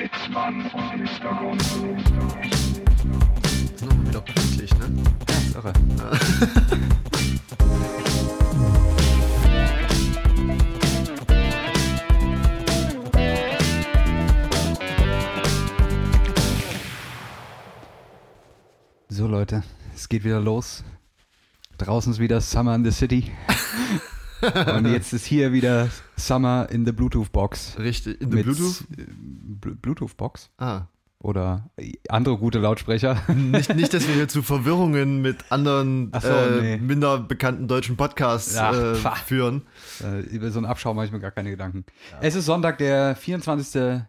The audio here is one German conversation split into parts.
Sitzmann vom Hintergrund. Ist nochmal wieder pünktlich, ne? Ja, ist irre. So Leute, es geht wieder los. Draußen ist wieder Summer in the City. Und jetzt ist hier wieder Summer in the Bluetooth Box. Richtig. In der Mit, Bluetooth? Äh, Blu- Bluetooth Box Ah. oder andere gute Lautsprecher. Nicht, nicht, dass wir hier zu Verwirrungen mit anderen Ach so, äh, nee. minder bekannten deutschen Podcasts Ja, äh, führen. Äh, über so einen Abschau mache ich mir gar keine Gedanken. Es ist Sonntag, der 24.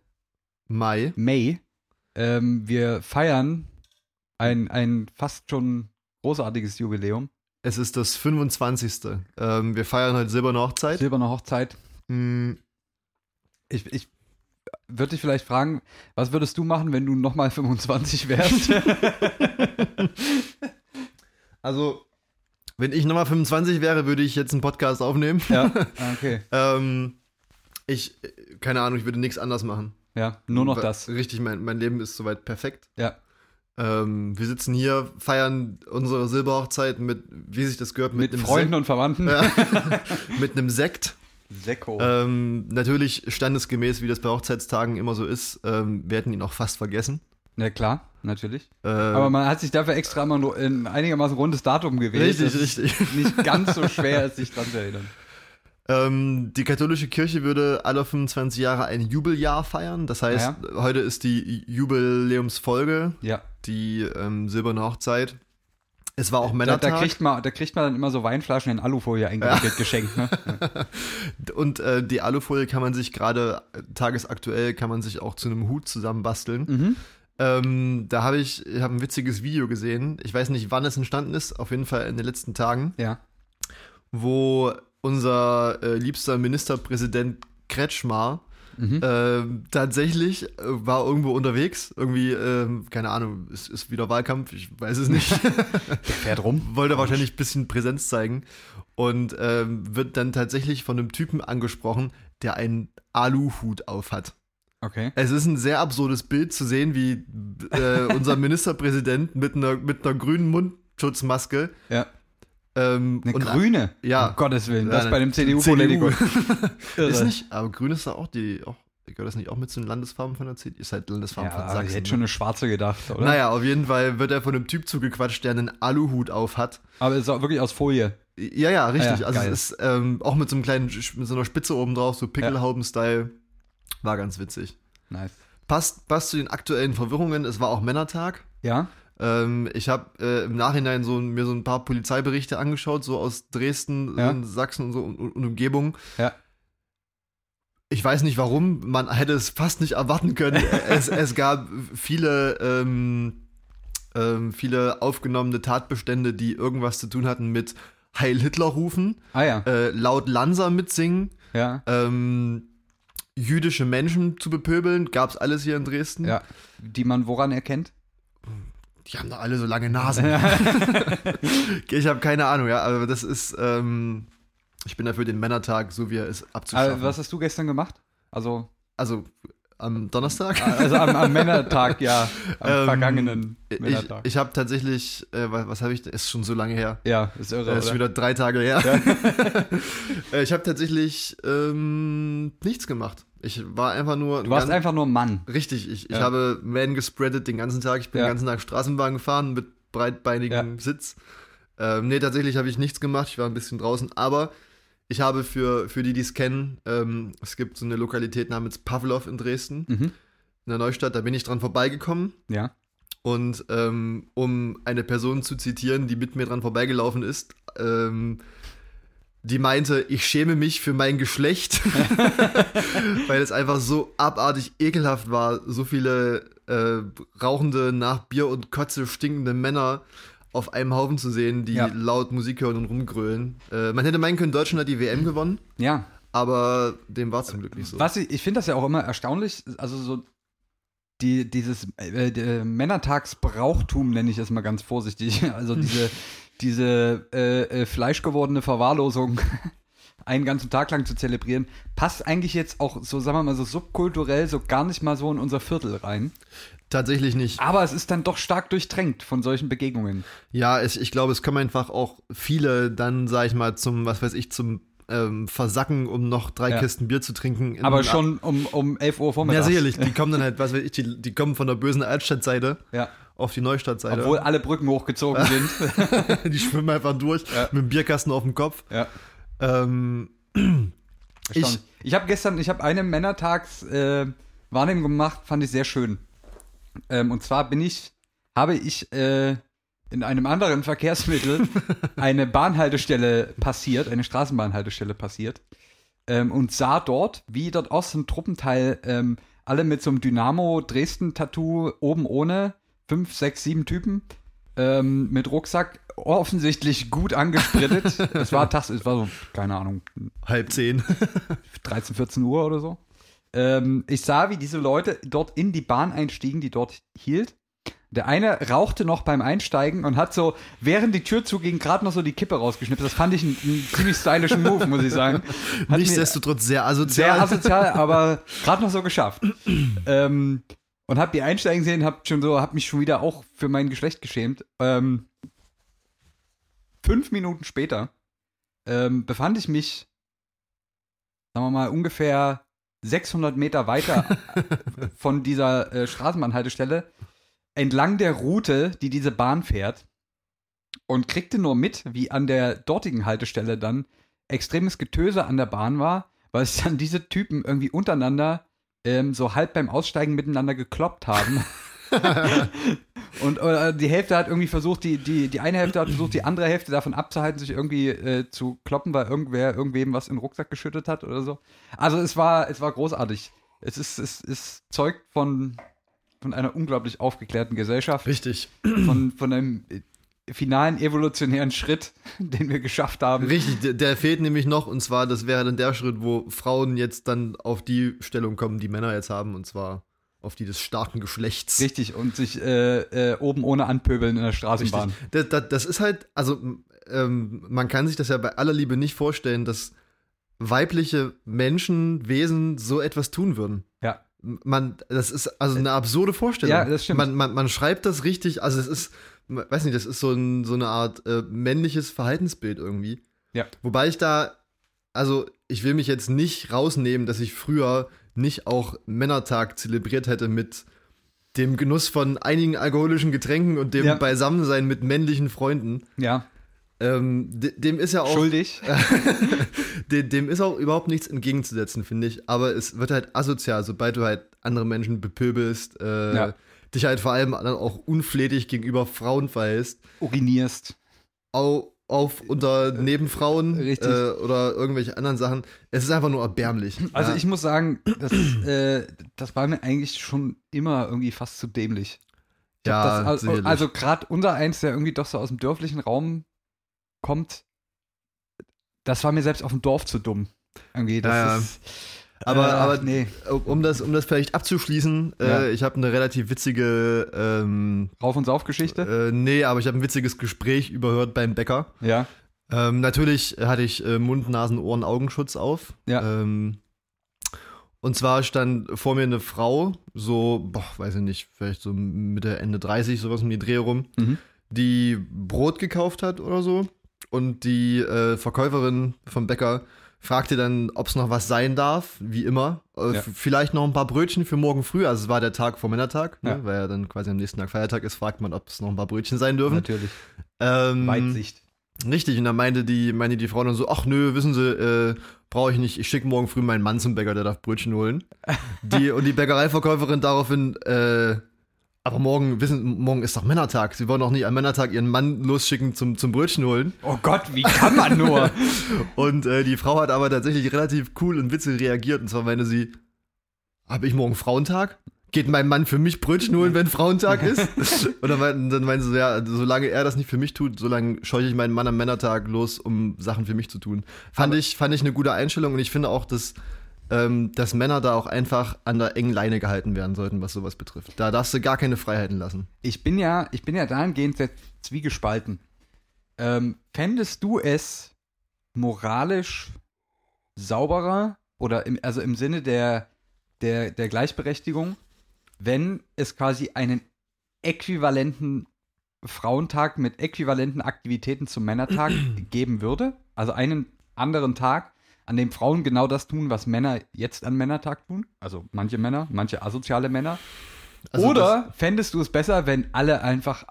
Mai. Mai. Ähm, wir feiern ein, ein fast schon großartiges Jubiläum. Es ist das 25. Ähm, wir feiern heute Silberne Hochzeit. Silberne Hochzeit. Hm, Ich, ich würde dich vielleicht fragen, was würdest du machen, wenn du nochmal 25 wärst? also, wenn ich nochmal 25 wäre, würde ich jetzt einen Podcast aufnehmen. ja, okay. Ähm, ich, keine Ahnung, ich würde nichts anders machen. Ja, nur noch das. Richtig, mein, mein Leben ist soweit perfekt. Ja. Ähm, wir sitzen hier, feiern unsere Silberhochzeit mit, wie sich das gehört, Mit einem Freunden und Verwandten. Sekt. mit einem Sekt. Sekko. Ähm, natürlich standesgemäß, wie das bei Hochzeitstagen immer so ist. Ähm, wir hätten ihn auch fast vergessen. Na klar, natürlich. Äh, Aber man hat sich dafür extra mal nur ein einigermaßen rundes Datum gewählt. Richtig, richtig. Nicht ganz so schwer ist, sich dran zu erinnern. Ähm, die katholische Kirche würde alle 25 Jahre ein Jubeljahr feiern. Das heißt, heute ist die Jubiläumsfolge, Ja. die ähm, silberne Hochzeit. Es war auch Da, Männertag. da, kriegt man, da kriegt man dann immer so Weinflaschen in Alufolie eingewickelt geschenkt. Ne? und äh, die Alufolie kann man sich gerade äh, tagesaktuell kann man sich auch zu einem Hut zusammenbasteln. Mhm. Ähm, da habe ich, ich habe ein witziges Video gesehen. Ich weiß nicht, wann es entstanden ist. Auf jeden Fall in den letzten Tagen, Ja. wo unser äh, liebster Ministerpräsident Kretschmar Mhm. ähm, tatsächlich äh, war irgendwo unterwegs. Irgendwie, ähm, keine Ahnung, es ist wieder Wahlkampf, ich weiß es nicht. Der fährt rum. Wollte wahrscheinlich ein bisschen Präsenz zeigen. Und ähm, wird dann tatsächlich von einem Typen angesprochen, der einen Aluhut auf hat. Okay. Es ist ein sehr absurdes Bild zu sehen, wie äh, unser Ministerpräsident mit einer, mit einer grünen Mundschutzmaske Ja. Ähm, Eine und- grüne. Ja. Um Gottes Willen. Das eine bei dem CDU-Politiker. ist nicht, aber grün ist da auch die, auch, gehört das nicht auch mit zu den Landesfarben von der CDU? Ist halt Landesfarben Ja, von Sachsen. ich hätte ne? schon eine schwarze gedacht, oder? Naja, auf jeden Fall wird er von einem Typ zugequatscht, der einen Aluhut auf hat. Aber es ist auch wirklich aus Folie. Ja, ja, richtig. Ah ja, also geil. es ist ähm, auch mit so einem kleinen, mit so einer Spitze oben drauf, so Pickelhauben-Style. War ganz witzig. Nice. Passt, passt zu den aktuellen Verwirrungen. Es war auch Männertag. Ja? Ähm, ich habe äh, im Nachhinein so, mir so ein paar Polizeiberichte angeschaut, so aus Dresden, Ja. Sachsen und so und, und Umgebung. Ja. Ich weiß nicht warum, man hätte es fast nicht erwarten können. es, es gab viele, ähm, ähm, viele aufgenommene Tatbestände, die irgendwas zu tun hatten mit Heil Hitler rufen, Ah ja. äh, laut Lanza mitsingen, Ja. ähm, jüdische Menschen zu bepöbeln, gab's alles hier in Dresden. Ja. Die man woran erkennt? Die haben doch alle so lange Nasen. ich habe keine Ahnung, ja, aber das ist, ähm, ich bin dafür den Männertag, so wie er ist, abzuschaffen. Aber was hast du gestern gemacht? Also, Also am Donnerstag? also am, am Männertag, ja. Am Ähm, vergangenen Ich, Männertag. ich habe tatsächlich, äh, was, was habe ich, ist schon so lange her. ja, ist irre. Das ist schon wieder drei Tage her. Äh, ich habe tatsächlich ähm, nichts gemacht. Ich war einfach nur. Du warst ganz- einfach nur Mann. Richtig, ich, ich Ja. habe Man gespreadet den ganzen Tag. Ich bin Ja. den ganzen Tag Straßenbahn gefahren mit breitbeinigem Sitz. Ähm, nee, tatsächlich habe ich nichts gemacht. Ich war ein bisschen draußen. Aber ich habe für, für die, die es kennen, ähm, es gibt so eine Lokalität namens Pavlov in Dresden, Mhm. in der Neustadt. Da bin ich dran vorbeigekommen. Ja. Und ähm, um eine Person zu zitieren, die mit mir dran vorbeigelaufen ist, ähm, die meinte, ich schäme mich für mein Geschlecht, weil es einfach so abartig ekelhaft war, so viele äh, rauchende, nach Bier und Kotze stinkende Männer auf einem Haufen zu sehen, die Ja. laut Musik hören und rumgrölen. Äh, man hätte meinen können, Deutschland hat die WM gewonnen, Ja. aber dem war zum Glück nicht so. Was ich, ich finde das ja auch immer erstaunlich, also so die, dieses äh, äh, Männertagsbrauchtum nenne ich es mal ganz vorsichtig. Also diese, diese äh, äh, fleischgewordene Verwahrlosung einen ganzen Tag lang zu zelebrieren, passt eigentlich jetzt auch so, sagen wir mal, so subkulturell so gar nicht mal so in unser Viertel rein. Tatsächlich nicht. Aber es ist dann doch stark durchtränkt von solchen Begegnungen. Ja, es, ich glaube, es kommen einfach auch viele dann, sag ich mal, zum, was weiß ich, zum ähm, Versacken, um noch drei Ja. Kisten Bier zu trinken. in- Aber schon um, um 11 Uhr Ja, vormittags. sicherlich. Die kommen dann halt, was weiß ich, die, die kommen von der bösen Altstadtseite Ja. Auf die Neustadtseite. Obwohl alle Brücken hochgezogen sind. die schwimmen einfach durch Ja. mit dem Bierkasten auf dem Kopf. ja. Ähm, Ich, ich habe gestern, ich habe eine Männertags äh, Wahrnehmung gemacht, fand ich sehr schön. Ähm, und zwar bin ich, habe ich äh, in einem anderen Verkehrsmittel eine Bahnhaltestelle passiert, eine Straßenbahnhaltestelle passiert ähm, und sah dort, wie dort aus dem Truppenteil ähm, alle mit so einem Dynamo Dresden-Tattoo oben ohne, fünf, sechs, sieben Typen ähm, mit Rucksack, offensichtlich gut angesprittet. es war tags, es war so, keine Ahnung, halb zehn. 13, 14 Uhr oder so. Ähm, ich sah, wie diese Leute dort in die Bahn einstiegen, die dort hielt. Der eine rauchte noch beim Einsteigen und hat so, während die Tür zuging, gerade noch so die Kippe rausgeschnippt. Das fand ich einen, einen ziemlich stylischen Move, muss ich sagen. Hat Nichtsdestotrotz sehr asozial. sehr asozial, aber gerade noch so geschafft. ähm, und hab die einsteigen sehen, hab schon so, hab mich schon wieder auch für mein Geschlecht geschämt. Ähm, fünf Minuten später ähm, befand ich mich, sagen wir mal, ungefähr 600 Meter weiter von dieser äh, Straßenbahnhaltestelle entlang der Route, die diese Bahn fährt und kriegte nur mit, wie an der dortigen Haltestelle dann extremes Getöse an der Bahn war, weil es dann diese Typen irgendwie untereinander ähm, so halb beim Aussteigen miteinander gekloppt haben. Und äh, die Hälfte hat irgendwie versucht, die, die, die eine Hälfte hat versucht, die andere Hälfte davon abzuhalten, sich irgendwie äh, zu kloppen, weil irgendwer irgendwem was in den Rucksack geschüttet hat oder so. Also es war, es war großartig. Es ist, es ist zeugt von, von einer unglaublich aufgeklärten Gesellschaft, Richtig. von, von einem finalen evolutionären Schritt, den wir geschafft haben. Richtig, der, der fehlt nämlich noch und zwar, das wäre dann der Schritt, wo Frauen jetzt dann auf die Stellung kommen, die Männer jetzt haben und zwar auf die des starken Geschlechts. Richtig, und sich äh, äh, oben ohne anpöbeln in der Straßenbahn. Das, das, das ist halt, also ähm, man kann sich das ja bei aller Liebe nicht vorstellen, dass weibliche Menschen, Wesen so etwas tun würden. Ja. Man, das ist also eine absurde Vorstellung. Ja, das stimmt. Man, man, man schreibt das richtig, also es ist, weiß nicht, das ist so, ein, so eine Art äh, männliches Verhaltensbild irgendwie. Ja. Wobei ich da, also ich will mich jetzt nicht rausnehmen, dass ich früher nicht auch Männertag zelebriert hätte mit dem Genuss von einigen alkoholischen Getränken und dem Ja. Beisammensein mit männlichen Freunden. Ja, Ähm, de dem ist ja auch schuldig. dem, dem ist auch überhaupt nichts entgegenzusetzen, finde ich. Aber es wird halt asozial, sobald du halt andere Menschen bepöbelst, äh, Ja. Dich halt vor allem dann auch unflätig gegenüber Frauen verhältst, Urinierst. au, auf unter Nebenfrauen Richtig. äh, oder irgendwelche anderen Sachen. Es ist einfach nur erbärmlich. Also ja. ich muss sagen, das, äh, das war mir eigentlich schon immer irgendwie fast zu dämlich. Ich Ja, das, also also gerade unser eins, der irgendwie doch so aus dem dörflichen Raum kommt, das war mir selbst auf dem Dorf zu dumm. Irgendwie, das Ja, ja. Aber- äh, aber- nee, um das, um das vielleicht abzuschließen, Ja. äh, ich habe eine relativ witzige, ähm, Rauf- und Saufgeschichte. äh, nee, aber ich habe ein witziges Gespräch überhört beim Bäcker. ja. Ähm, natürlich hatte ich äh, Mund, Nasen, Ohren, Augenschutz auf. Ja. Ähm, und zwar stand vor mir eine Frau, so, boah, weiß ich nicht, vielleicht so Mitte, Ende 30, sowas um die Dreh rum, Mhm. die Brot gekauft hat oder so. Und die äh, Verkäuferin vom Bäcker fragte dann, ob es noch was sein darf, wie immer. Äh, Ja. Vielleicht noch ein paar Brötchen für morgen früh. Also es war der Tag vor Männertag, ne? Ja. weil ja dann quasi am nächsten Tag Feiertag ist, fragt man, ob es noch ein paar Brötchen sein dürfen. Natürlich. Ähm, Weitsicht. Richtig, und dann meinte die, meinte die Frau dann so, ach nö, wissen Sie, äh, brauche ich nicht, ich schicke morgen früh meinen Mann zum Bäcker, der darf Brötchen holen. Die, und die Bäckereiverkäuferin daraufhin, äh, aber morgen, wissen, morgen ist doch Männertag. Sie wollen doch nicht am Männertag ihren Mann losschicken zum, zum Brötchen holen. Oh Gott, wie kann man nur? Und äh, die Frau hat aber tatsächlich relativ cool und witzig reagiert. Und zwar meinte sie, habe ich morgen Frauentag? Geht mein Mann für mich Brötchen holen, wenn Frauentag ist? und dann, meinten- dann meinte sie, ja, solange er das nicht für mich tut, solange scheuche ich meinen Mann am Männertag los, um Sachen für mich zu tun. Fand, ich, fand ich eine gute Einstellung und ich finde auch, dass, ähm, dass Männer da auch einfach an der engen Leine gehalten werden sollten, was sowas betrifft. Da darfst du gar keine Freiheiten lassen. ich bin ja, ich bin ja dahingehend sehr zwiegespalten. Ähm, fändest du es moralisch sauberer oder im, also im Sinne der, der, der Gleichberechtigung, wenn es quasi einen äquivalenten Frauentag mit äquivalenten Aktivitäten zum Männertag geben würde. Also einen anderen Tag, an dem Frauen genau das tun, was Männer jetzt an Männertag tun. Also manche Männer, manche asoziale Männer. Also Oder fändest du es besser, wenn alle einfach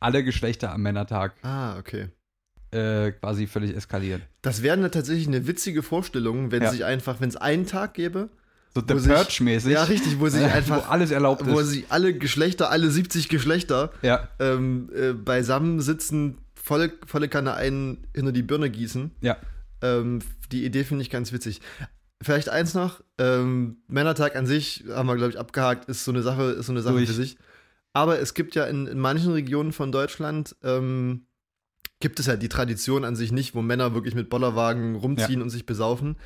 alle Geschlechter am Männertag Ah, okay. äh, quasi völlig eskalieren? Das wäre eine, tatsächlich eine witzige Vorstellung, wenn Ja. sich einfach, wenn es einen Tag gäbe, So The Wo Purge-mäßig. ja richtig, wo sich Wo einfach, alles erlaubt wo ist. sich alle Geschlechter, alle 70 Geschlechter Ja, ähm, äh, beisammen sitzen, volle, volle Kanne einen hinter die Birne gießen. ja. Ähm, die Idee finde ich ganz witzig. Vielleicht eins noch, ähm, Männertag an sich, haben wir, glaube ich, abgehakt, ist so eine Sache, ist so eine Sache Durch. für sich. Aber es gibt ja in, in manchen Regionen von Deutschland, ähm, gibt es ja die Tradition an sich nicht, wo Männer wirklich mit Bollerwagen rumziehen und sich besaufen.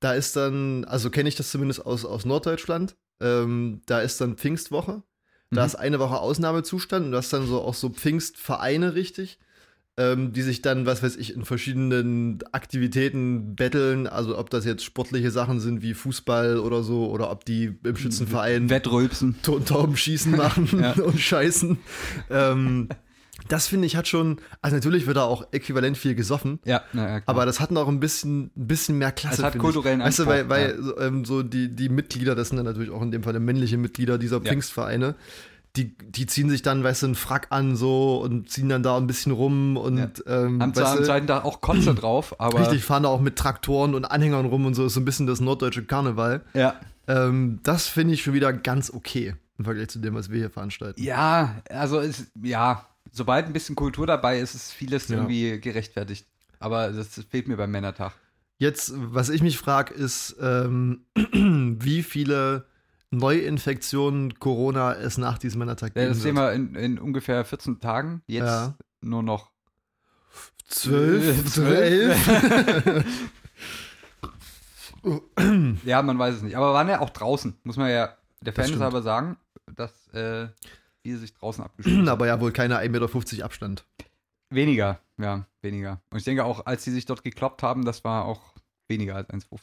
Da ist dann, also kenne ich das zumindest aus, aus Norddeutschland, ähm, da ist dann Pfingstwoche. Da Mhm. ist eine Woche Ausnahmezustand und das ist dann so auch so Pfingstvereine richtig, ähm, die sich dann, was weiß ich, in verschiedenen Aktivitäten betteln. Also ob das jetzt sportliche Sachen sind wie Fußball oder so, oder ob die im Schützenverein Wettrülpsen. Taubenschießen machen Ja. und scheißen. Ähm, das finde ich hat schon, also natürlich wird da auch äquivalent viel gesoffen. Ja, ja. Aber das hat noch ein bisschen, ein bisschen mehr Klasse. Es hat kulturellen ich. Weißt du, weil, weil so, ähm, so die, die Mitglieder, das sind dann natürlich auch in dem Fall männliche Mitglieder dieser Ja. Die, die ziehen sich dann, weißt du, einen Frack an so und ziehen dann da ein bisschen rum und ähm, haben zwar weißt am du, zweiten Tag auch Kotze drauf, aber. richtig, fahren da auch mit Traktoren und Anhängern rum und so, ist so ein bisschen das norddeutsche Karneval. Ja. Ähm, das finde ich schon wieder ganz okay im Vergleich zu dem, was wir hier veranstalten. Ja, also es, ja, sobald ein bisschen Kultur dabei ist, ist vieles Ja. irgendwie gerechtfertigt. Aber das fehlt mir beim Männertag. Jetzt, was ich mich frage, ist, ähm, wie viele Neuinfektionen Corona es nach diesem Männertag Ja, geben das sehen wir in, in ungefähr 14 Tagen. Jetzt Ja. nur noch Zwölf? Zwölf? Ja, man weiß es nicht. Aber waren ja auch draußen, muss man ja der Fairness stimmt. halber sagen, dass äh, die sich draußen abgespielt haben. Aber ja wohl keine 1,50 Meter Abstand. Weniger, ja, weniger. Und ich denke auch, als sie sich dort gekloppt haben, das war auch weniger als 1,50.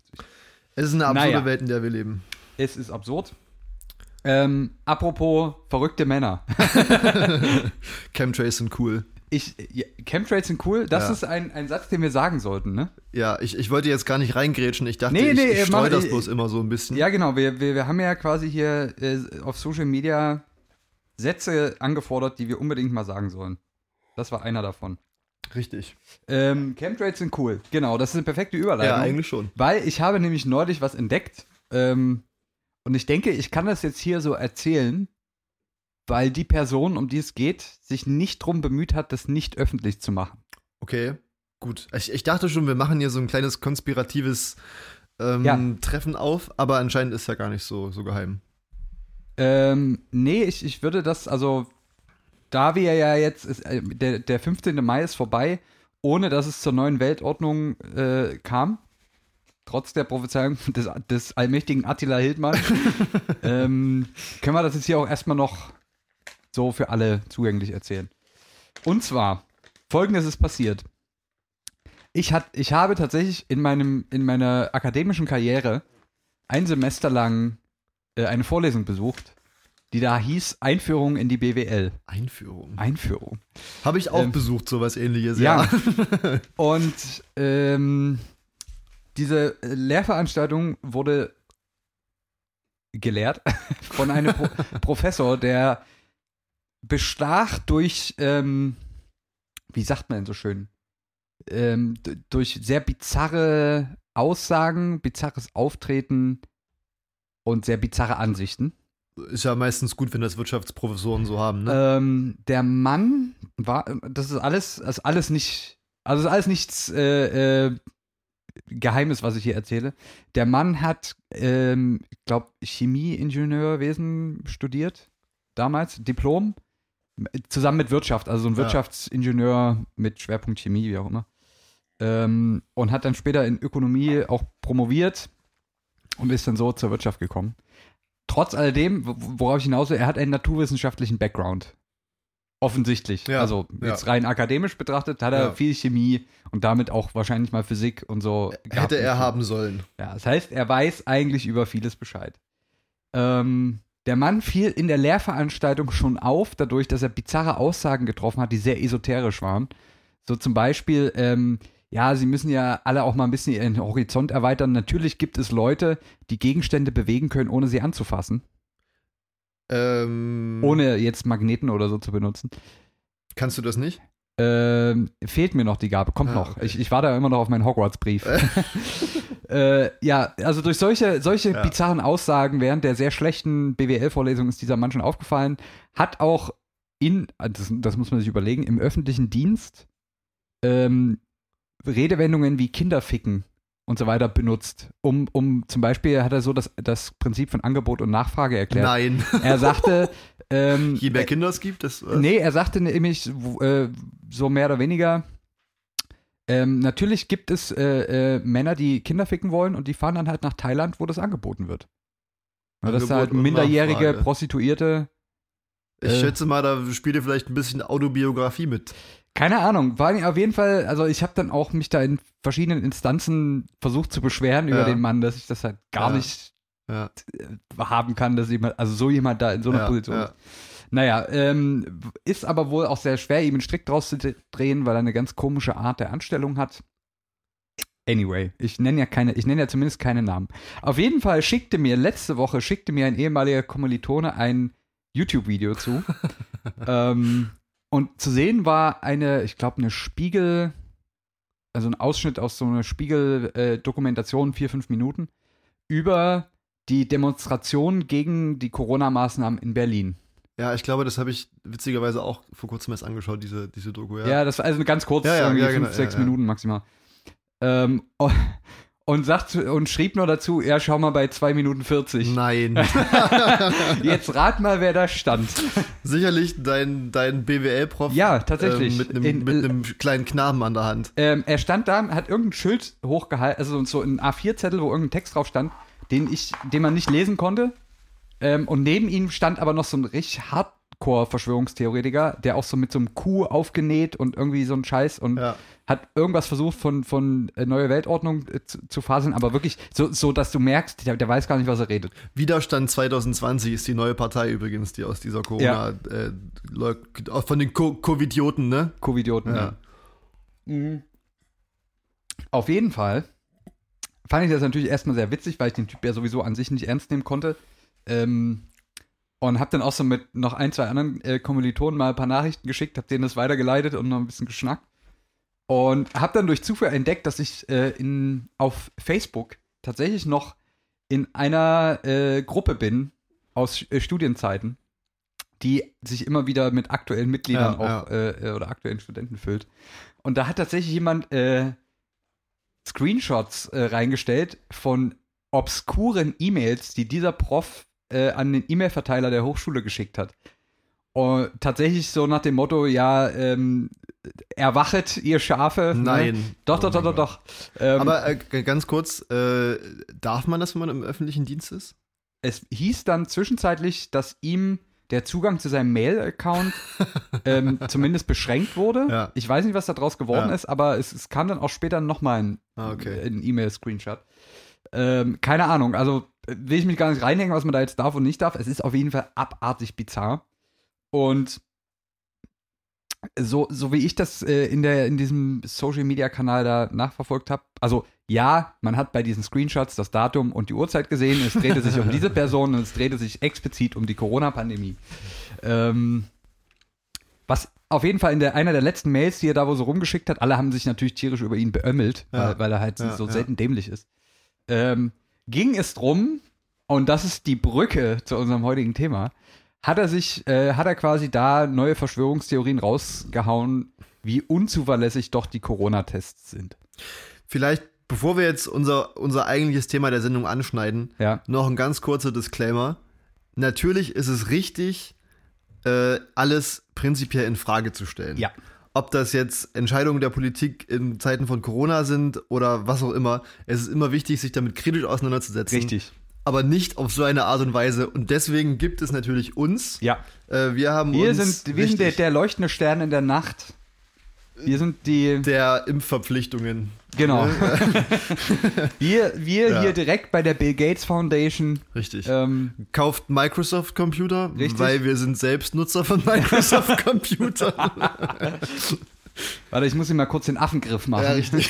Es ist eine absurde Naja. Welt, in der wir leben. Es ist absurd. Ähm, apropos verrückte Männer. Chemtrails sind cool. Ich, ja, Chemtrails sind cool. Das Ja. ist ein, ein Satz, den wir sagen sollten, ne? Ja, ich, ich wollte jetzt gar nicht reingrätschen. Ich dachte, Nee, nee, ich, ich mach- streue das ich- bloß immer so ein bisschen. Ja, genau. Wir, wir, wir haben ja quasi hier äh, auf Social Media Sätze angefordert, die wir unbedingt mal sagen sollen. Das war einer davon. Richtig. Ähm, Chemtrails sind cool. Genau, das ist eine perfekte Überleitung. Ja, eigentlich schon. Weil ich habe nämlich neulich was entdeckt. Ähm, und ich denke, ich kann das jetzt hier so erzählen, weil die Person, um die es geht, sich nicht drum bemüht hat, das nicht öffentlich zu machen. Okay, gut. Ich, ich dachte schon, wir machen hier so ein kleines konspiratives ähm, Ja. Treffen auf, aber anscheinend ist ja gar nicht so, so geheim. Ähm, nee, ich, ich würde das, also, da wir ja jetzt, ist, äh, der, der 15. Mai ist vorbei, ohne dass es zur neuen Weltordnung äh, kam, trotz der Prophezeiung des, des allmächtigen Attila Hildmann, ähm, können wir das jetzt hier auch erstmal noch so für alle zugänglich erzählen. Und zwar, folgendes ist passiert. Ich, hat, ich habe tatsächlich in, meinem, in meiner akademischen Karriere ein Semester lang äh, eine Vorlesung besucht, die da hieß Einführung in die BWL. Einführung. Einführung. Habe ich auch Ähm, besucht, sowas ähnliches. Ja. Und ähm, diese äh, Lehrveranstaltung wurde gelehrt von einem Pro Professor, der bestach durch, ähm, wie sagt man denn so schön, ähm, durch sehr bizarre Aussagen, bizarres Auftreten und sehr bizarre Ansichten. Ist ja meistens gut, wenn das Wirtschaftsprofessoren so haben, ne? Ähm, der Mann war, das ist alles, das ist alles nicht, also ist alles nichts äh, äh, Geheimes, was ich hier erzähle. Der Mann hat, ähm, ich glaube, Chemieingenieurwesen studiert, damals, Diplom, zusammen mit Wirtschaft, also so ein Ja. Wirtschaftsingenieur mit Schwerpunkt Chemie, wie auch immer. Ähm, und hat dann später in Ökonomie auch promoviert und ist dann so zur Wirtschaft gekommen. Trotz alledem, wo- worauf ich hinaus will, er hat einen naturwissenschaftlichen Background. Offensichtlich. Ja, also ja. jetzt rein akademisch betrachtet hat er Ja. viel Chemie und damit auch wahrscheinlich mal Physik und so. gehabt. Hätte er haben sollen. Ja, das heißt, er weiß eigentlich über vieles Bescheid. Ähm, der Mann fiel in der Lehrveranstaltung schon auf, dadurch, dass er bizarre Aussagen getroffen hat, die sehr esoterisch waren. So zum Beispiel, ähm, ja, sie müssen ja alle auch mal ein bisschen ihren Horizont erweitern. Natürlich gibt es Leute, die Gegenstände bewegen können, ohne sie anzufassen. Ähm, Ohne jetzt Magneten oder so zu benutzen. Kannst du das nicht? Ähm, fehlt mir noch die Gabe, kommt Ah, noch. okay. Ich, ich warte immer noch auf meinen Hogwarts-Brief. äh, ja, also durch solche, solche Ja. bizarren Aussagen während der sehr schlechten BWL-Vorlesung ist dieser Mann schon aufgefallen. Hat auch in, das, das muss man sich überlegen, im öffentlichen Dienst ähm, Redewendungen wie Kinderficken und so weiter benutzt. Um, um zum Beispiel hat er so das, das Prinzip von Angebot und Nachfrage erklärt. Nein. Er sagte, ähm, Je mehr Kinder es gibt, das. Nee, er sagte nämlich w- äh, so mehr oder weniger, ähm, natürlich gibt es äh, äh, Männer, die Kinder ficken wollen und die fahren dann halt nach Thailand, wo das angeboten wird. Ja, das Angebot halt minderjährige. Prostituierte. Ich äh, schätze mal, da spielt ihr vielleicht ein bisschen Autobiografie mit. Keine Ahnung, war auf jeden Fall, also ich habe dann auch mich da in verschiedenen Instanzen versucht zu beschweren über Ja. den Mann, dass ich das halt gar Ja. nicht Ja. äh, haben kann, dass jemand, also so jemand da in so einer Position ist. Naja, ähm, ist aber wohl auch sehr schwer, ihm einen Strick draus zu drehen, weil er eine ganz komische Art der Anstellung hat. Anyway, ich nenne ja keine, ich nenne ja zumindest keine Namen. Auf jeden Fall schickte mir letzte Woche schickte mir ein ehemaliger Kommilitone ein YouTube-Video zu. ähm, und zu sehen war eine, ich glaube, eine Spiegel, also ein Ausschnitt aus so einer Spiegel-Dokumentation, vier, fünf Minuten, über die Demonstration gegen die Corona-Maßnahmen in Berlin. Ja, ich glaube, das habe ich witzigerweise auch vor kurzem erst angeschaut, diese, diese Doku. Ja. Ja, das war also ganz kurz, Ja, ja, fünf, genau, sechs ja, ja. Minuten maximal. Ähm, oh, und sagt und schrieb nur dazu, ja, schau mal bei 2 Minuten 40. Nein. Jetzt rat mal, wer da stand. Sicherlich dein, dein BWL-Prof Ja, tatsächlich. ähm, mit, einem, In- mit einem kleinen Knaben an der Hand. Ähm, er stand da, hat irgendein Schild hochgehalten, also so ein A4-Zettel, wo irgendein Text drauf stand, den ich, den man nicht lesen konnte. Ähm, und neben ihm stand aber noch so ein richtig Hardcore-Verschwörungstheoretiker, der auch so mit so einem Kuh aufgenäht und irgendwie so ein Scheiß und Ja. Hat irgendwas versucht von, von äh, Neue Weltordnung äh, zu, zu faseln, aber wirklich so, so, dass du merkst, der, der weiß gar nicht, was er redet. Widerstand 2020 ist die neue Partei übrigens, die aus dieser Corona, äh, Leuk- auch von den Co- Covidioten, ne? Covidioten. Ja. Mhm. Auf jeden Fall fand ich das natürlich erstmal sehr witzig, weil ich den Typ ja sowieso an sich nicht ernst nehmen konnte. Ähm, und hab dann auch so mit noch ein, zwei anderen äh, Kommilitonen mal ein paar Nachrichten geschickt, hab denen das weitergeleitet und noch ein bisschen geschnackt. Und hab dann durch Zufall entdeckt, dass ich äh, in, auf Facebook tatsächlich noch in einer äh, Gruppe bin aus äh, Studienzeiten, die sich immer wieder mit aktuellen Mitgliedern Ja, auch Äh, oder aktuellen Studenten füllt. Und da hat tatsächlich jemand äh, Screenshots äh, reingestellt von obskuren E-Mails, die dieser Prof an den E-Mail-Verteiler der Hochschule geschickt hat. Und tatsächlich so nach dem Motto, ja, ähm, erwachet, ihr Schafe. Ne? Nein. Doch, doch, Oh doch, doch, doch. Ähm, Aber äh, ganz kurz, äh, darf man das, wenn man im öffentlichen Dienst ist? es hieß dann zwischenzeitlich, dass ihm der Zugang zu seinem Mail-Account ähm, zumindest beschränkt wurde. Ja. Ich weiß nicht, was da draus geworden Ja. ist, aber es, es kam dann auch später nochmal ein, Ah, okay. ein E-Mail-Screenshot. Ähm, keine Ahnung, also will ich mich gar nicht reinhängen, was man da jetzt darf und nicht darf. Es ist auf jeden Fall abartig bizarr. Und so, so wie ich das äh, in, der, in diesem Social-Media-Kanal da nachverfolgt habe, also ja, man hat bei diesen Screenshots das Datum und die Uhrzeit gesehen, es drehte sich um diese Person und es drehte sich explizit um die Corona-Pandemie. Ähm, was auf jeden Fall in der, einer der letzten Mails, die er da wo so rumgeschickt hat, alle haben sich natürlich tierisch über ihn beömmelt, Ja. weil, weil er halt Ja, so ja. selten dämlich ist. Ähm, ging es drum, und das ist die Brücke zu unserem heutigen Thema, hat er sich, äh, hat er quasi da neue Verschwörungstheorien rausgehauen, wie unzuverlässig doch die Corona-Tests sind. Vielleicht, bevor wir jetzt unser, unser eigentliches Thema der Sendung anschneiden, Ja. noch ein ganz kurzer Disclaimer. Natürlich ist es richtig, äh, alles prinzipiell in Frage zu stellen. Ja. Ob das jetzt Entscheidungen der Politik in Zeiten von Corona sind oder was auch immer, es ist immer wichtig, sich damit kritisch auseinanderzusetzen. Richtig. Aber nicht auf so eine Art und Weise. Und deswegen gibt es natürlich uns. Ja. Äh, wir haben Wir uns sind, wir sind der, der leuchtende Stern in der Nacht. Wir sind die. der Impfverpflichtungen. Genau. wir wir Ja. hier direkt bei der Bill Gates Foundation. Richtig. Ähm, Kauft Microsoft Computer, Richtig. weil wir sind selbst Nutzer von Microsoft Computer. warte, ich muss ihm mal kurz den Affengriff machen. ja, richtig.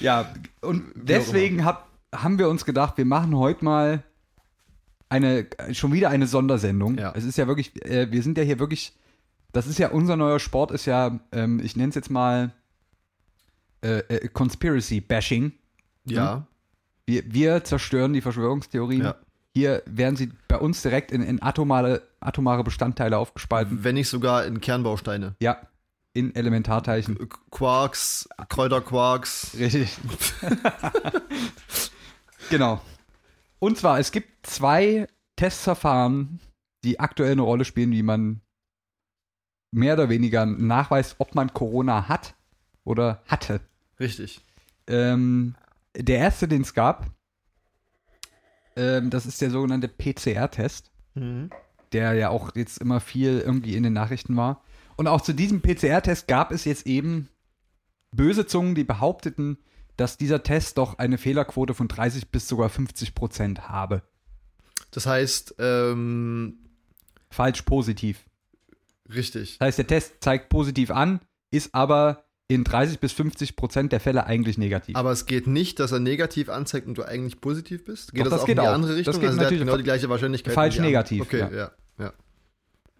Ja, und deswegen hab, haben wir uns gedacht, wir machen heute mal eine, schon wieder eine Sondersendung. Ja. Es ist ja wirklich, äh, wir sind ja hier wirklich, das ist ja unser neuer Sport, ist ja, ähm, ich nenne es jetzt mal äh, äh, Conspiracy Bashing. Ja, Wir, wir zerstören die Verschwörungstheorien. Ja. Hier werden sie bei uns direkt in, in atomare, atomare Bestandteile aufgespalten. wenn nicht sogar in Kernbausteine. Ja, in Elementarteilchen. Quarks, Kräuterquarks. Richtig. genau. Und zwar, es gibt zwei Testverfahren, die aktuell eine Rolle spielen, wie man mehr oder weniger nachweist, ob man Corona hat oder hatte. Richtig. Ähm, der erste, den es gab, ähm, das ist der sogenannte PCR-Test, Mhm. der ja auch jetzt immer viel irgendwie in den Nachrichten war. Und auch zu diesem PCR-Test gab es jetzt eben böse Zungen, die behaupteten, dass dieser Test doch eine Fehlerquote von 30 bis sogar 50 Prozent habe. Das heißt, ähm, Falsch positiv. richtig. Das heißt, der Test zeigt positiv an, ist aber in 30 bis 50 Prozent der Fälle eigentlich negativ. Aber es geht nicht, dass er negativ anzeigt und du eigentlich positiv bist. Geht Doch, das, das auch geht in die auch. andere Das Richtung? geht also natürlich genau die gleiche Wahrscheinlichkeit. falsch negativ, Okay, ja. ja. ja.